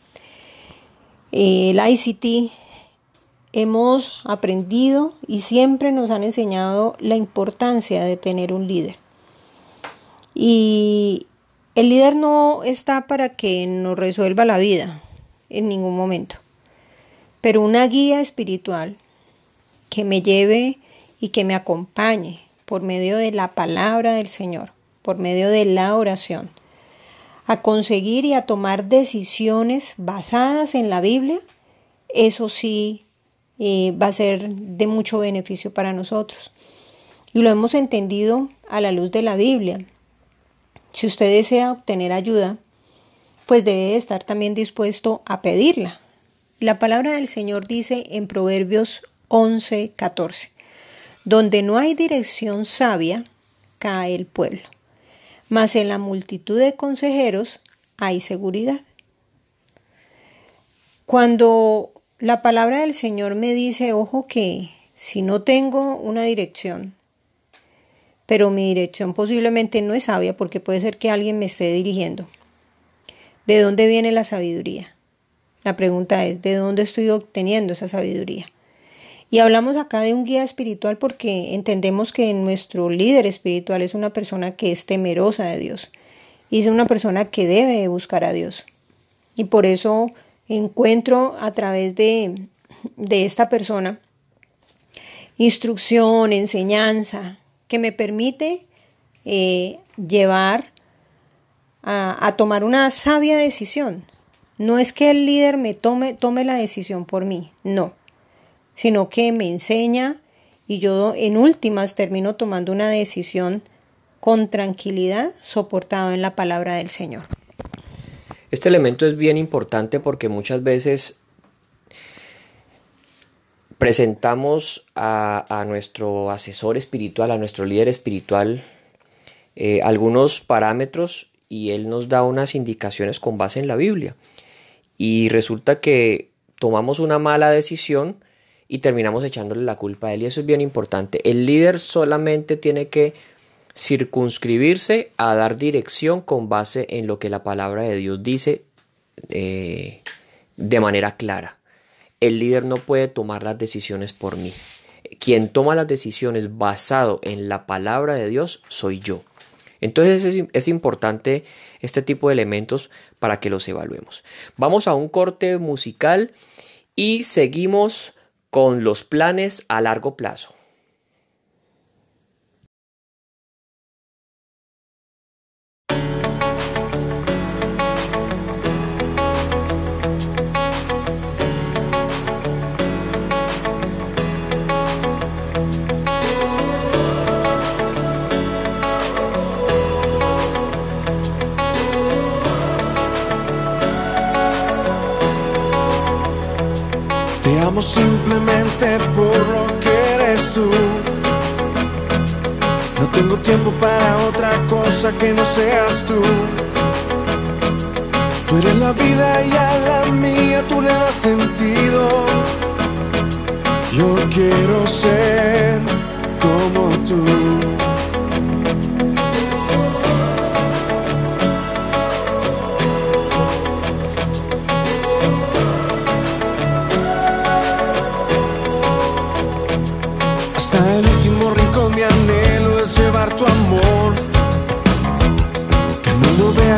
el ICT, hemos aprendido y siempre nos han enseñado la importancia de tener un líder. Y el líder no está para que nos resuelva la vida en ningún momento, pero una guía espiritual que me lleve y que me acompañe por medio de la palabra del Señor, por medio de la oración a conseguir y a tomar decisiones basadas en la Biblia, eso sí eh, va a ser de mucho beneficio para nosotros. Y lo hemos entendido a la luz de la Biblia. Si usted desea obtener ayuda, pues debe estar también dispuesto a pedirla. La palabra del Señor dice en Proverbios 11, 14, donde no hay dirección sabia, cae el pueblo mas en la multitud de consejeros hay seguridad. Cuando la palabra del Señor me dice, ojo que si no tengo una dirección, pero mi dirección posiblemente no es sabia porque puede ser que alguien me esté dirigiendo. ¿De dónde viene la sabiduría? La pregunta es, ¿de dónde estoy obteniendo esa sabiduría? Y hablamos acá de un guía espiritual porque entendemos que nuestro líder espiritual es una persona que es temerosa de Dios y es una persona que debe buscar a Dios. Y por eso encuentro a través de, esta persona instrucción, enseñanza, que me permite eh, llevar a, a, tomar una sabia decisión. No es que el líder me tome, tome la decisión por mí, no sino que me enseña y yo en últimas termino tomando una decisión con tranquilidad soportado en la palabra del Señor. Este elemento es bien importante porque muchas veces presentamos a, nuestro asesor espiritual, a nuestro líder espiritual, eh, algunos parámetros y él nos da unas indicaciones con base en la Biblia. Y resulta que tomamos una mala decisión y terminamos echándole la culpa a él. Y eso es bien importante. El líder solamente tiene que circunscribirse a dar dirección con base en lo que la palabra de Dios dice eh, de manera clara. El líder no puede tomar las decisiones por mí. Quien toma las decisiones basado en la palabra de Dios soy yo. Entonces es, es, importante este tipo de elementos para que los evaluemos. Vamos a un corte musical y seguimos con los planes a largo plazo. Simplemente por lo que eres tú. No tengo tiempo para otra cosa que no seas tú. Tú eres la vida y a la mía tú le das sentido. Yo quiero ser como tú.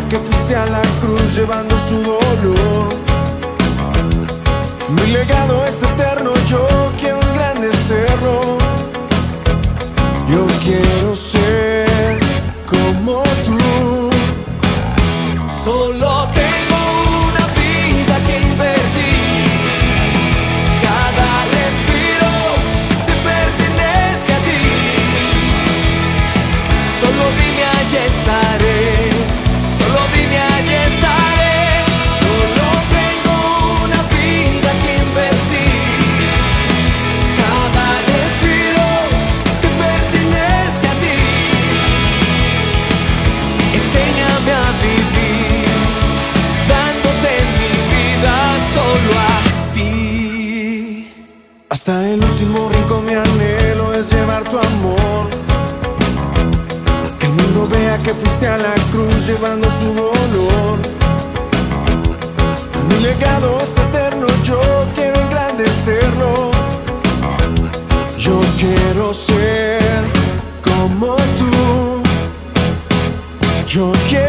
Que fuiste a la cruz llevando su dolor. Mi legado es eterno, yo quiero engrandecerlo. Su dolor. Mi legado es eterno, yo quiero engrandecerlo. Yo quiero ser como tú. Yo quiero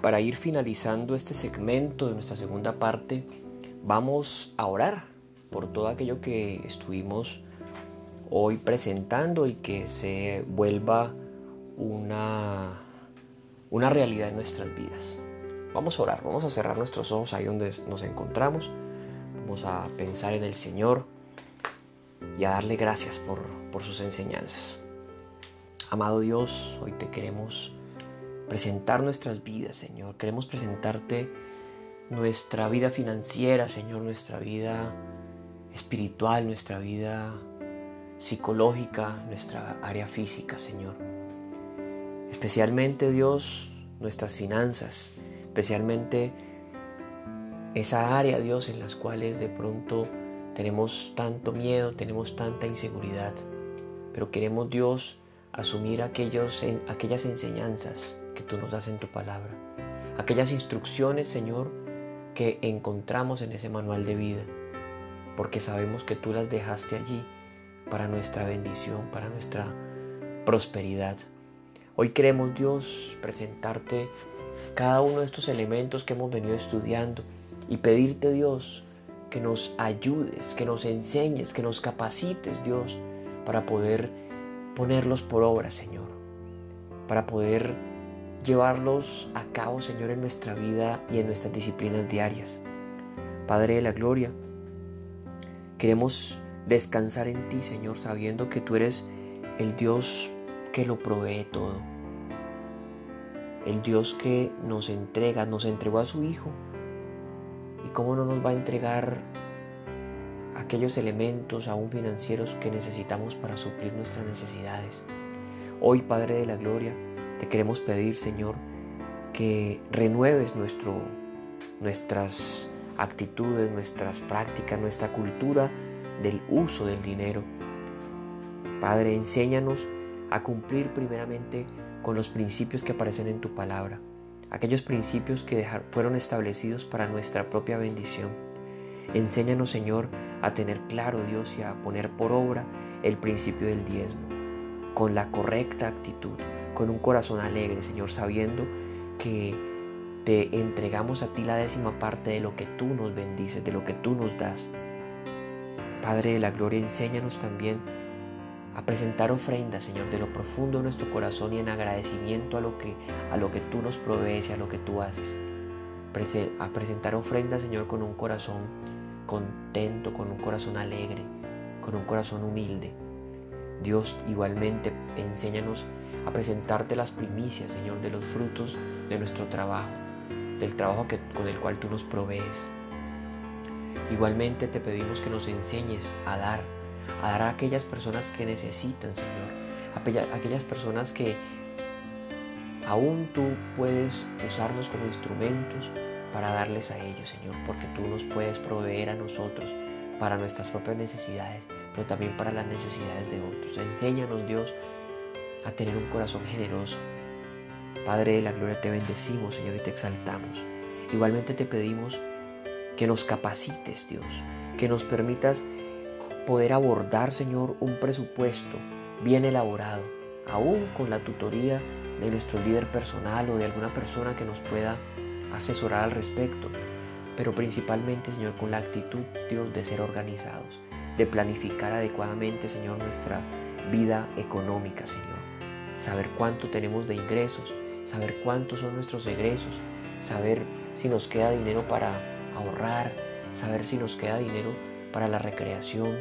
para ir finalizando este segmento de nuestra segunda parte, vamos a orar por todo aquello que estuvimos hoy presentando y que se vuelva una, una realidad en nuestras vidas. Vamos a orar, vamos a cerrar nuestros ojos ahí donde nos encontramos, vamos a pensar en el Señor y a darle gracias por, por sus enseñanzas. Amado Dios, hoy te queremos presentar nuestras vidas, Señor. Queremos presentarte nuestra vida financiera, Señor, nuestra vida espiritual, nuestra vida psicológica, nuestra área física, Señor. Especialmente, Dios, nuestras finanzas, especialmente esa área, Dios, en las cuales de pronto tenemos tanto miedo, tenemos tanta inseguridad, pero queremos, Dios, asumir aquellos, aquellas enseñanzas tú nos das en tu palabra, aquellas instrucciones, Señor, que encontramos en ese manual de vida. porque sabemos que tú las dejaste allí para nuestra bendición, para nuestra prosperidad. Hoy queremos, Dios, presentarte cada uno de estos elementos que hemos venido estudiando y pedirte, Dios, que nos ayudes, que nos enseñes, que nos capacites, Dios, para poder ponerlos por obra, Señor, para poder llevarlos a cabo, Señor, en nuestra vida y en nuestras disciplinas diarias. Padre de la Gloria, queremos descansar en ti, Señor, sabiendo que tú eres el Dios que lo provee todo. El Dios que nos entrega, nos entregó a su Hijo. ¿Y cómo no nos va a entregar aquellos elementos aún financieros que necesitamos para suplir nuestras necesidades? Hoy, Padre de la Gloria, te queremos pedir, Señor, que renueves nuestro, nuestras actitudes, nuestras prácticas, nuestra cultura del uso del dinero. Padre, enséñanos a cumplir primeramente con los principios que aparecen en tu palabra, aquellos principios que fueron establecidos para nuestra propia bendición. Enséñanos, Señor, a tener claro, Dios, y a poner por obra el principio del diezmo, con la correcta actitud, con un corazón alegre, Señor, sabiendo que te entregamos a ti la décima parte de lo que tú nos bendices, de lo que tú nos das. Padre de la gloria, enséñanos también a presentar ofrendas, Señor, de lo profundo de nuestro corazón y en agradecimiento a lo que, a lo que tú nos provees y a lo que tú haces. A presentar ofrendas, Señor, con un corazón contento, con un corazón alegre, con un corazón humilde. Dios, igualmente, enséñanos a presentarte las primicias, Señor, de los frutos de nuestro trabajo, del trabajo que, con el cual tú nos provees. Igualmente te pedimos que nos enseñes a dar, a dar a aquellas personas que necesitan, Señor, a aquellas personas que aún tú puedes usarnos como instrumentos para darles a ellos, Señor, porque tú nos puedes proveer a nosotros para nuestras propias necesidades, pero también para las necesidades de otros. Enséñanos, Dios, a tener un corazón generoso. Padre de la gloria, te bendecimos, Señor, y te exaltamos. Igualmente te pedimos que nos capacites, Dios, que nos permitas poder abordar, Señor, un presupuesto bien elaborado, aún con la tutoría de nuestro líder personal o de alguna persona que nos pueda asesorar al respecto, pero principalmente, Señor, con la actitud, Dios, de ser organizados, de planificar adecuadamente, Señor, nuestra vida económica, Señor saber cuánto tenemos de ingresos, saber cuántos son nuestros egresos, saber si nos queda dinero para ahorrar, saber si nos queda dinero para la recreación.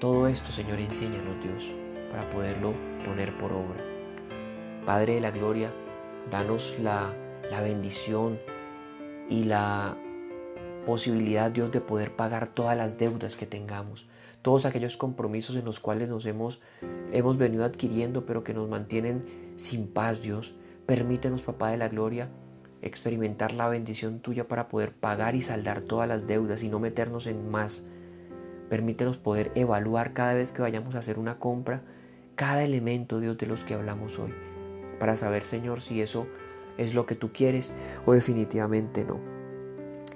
Todo esto, Señor, enséñanos, Dios, para poderlo poner por obra. Padre de la Gloria, danos la, la bendición y la posibilidad, Dios, de poder pagar todas las deudas que tengamos, todos aquellos compromisos en los cuales nos hemos, hemos venido adquiriendo, pero que nos mantienen sin paz, Dios. Permítenos, Papá de la Gloria, experimentar la bendición tuya para poder pagar y saldar todas las deudas y no meternos en más. Permítenos poder evaluar cada vez que vayamos a hacer una compra, cada elemento, Dios, de los que hablamos hoy, para saber, Señor, si eso es lo que tú quieres o definitivamente no.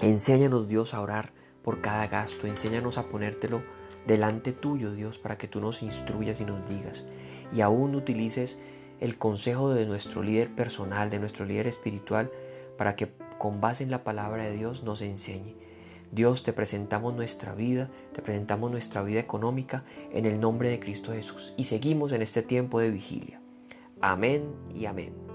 Enséñanos, Dios, a orar por cada gasto, enséñanos a ponértelo delante tuyo, Dios, para que tú nos instruyas y nos digas. Y aún utilices el consejo de nuestro líder personal, de nuestro líder espiritual, para que con base en la palabra de Dios nos enseñe. Dios, te presentamos nuestra vida, te presentamos nuestra vida económica en el nombre de Cristo Jesús y seguimos en este tiempo de vigilia. Amén y amén.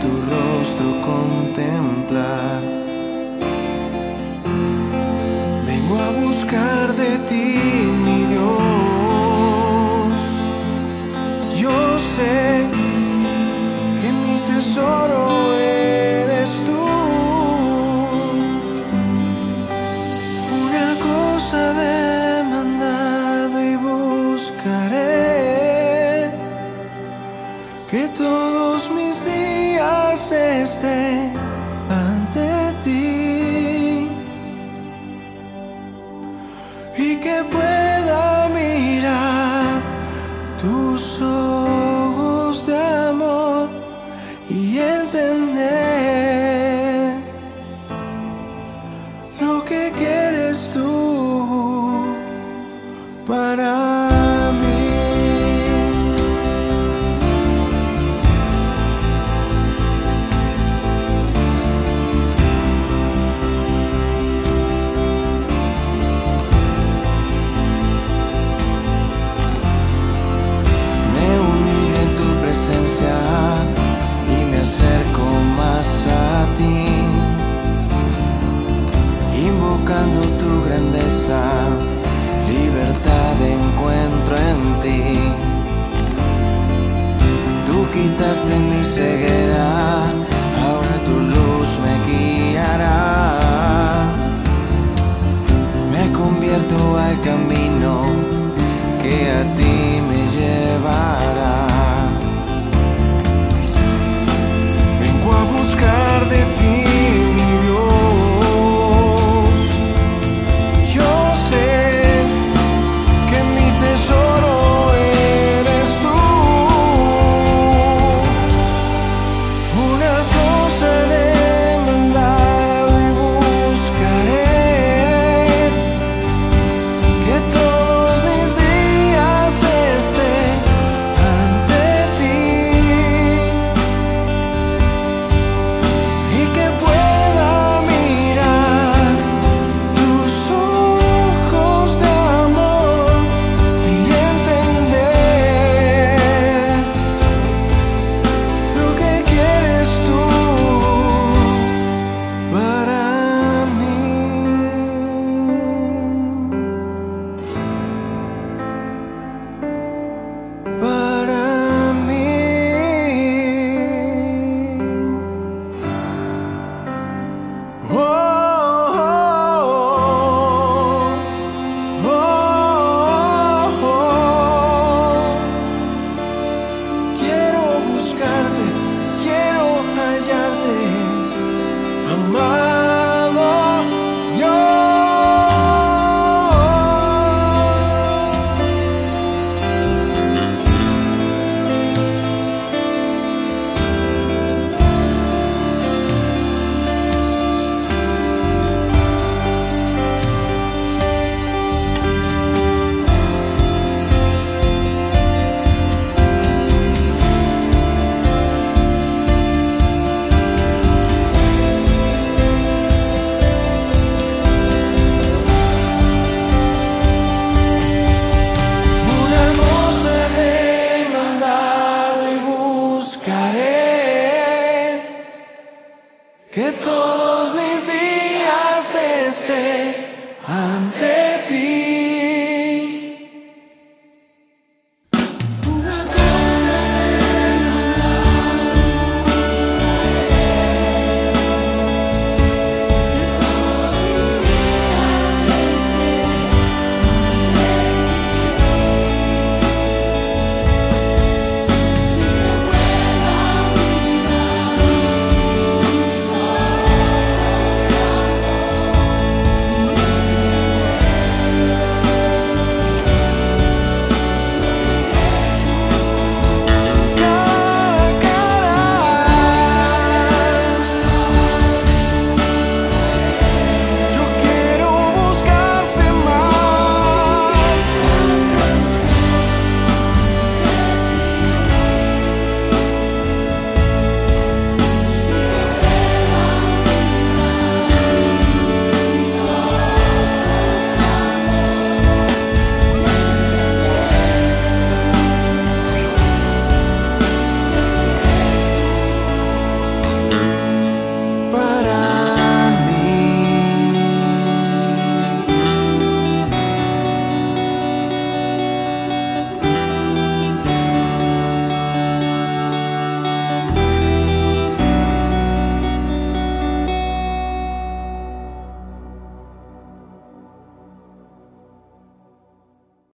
Tu rostro contemplar. Vengo a buscar de ti, mi Dios. Yo sé que mi tesoro eres tú. Una cosa demandado y buscaré que días esté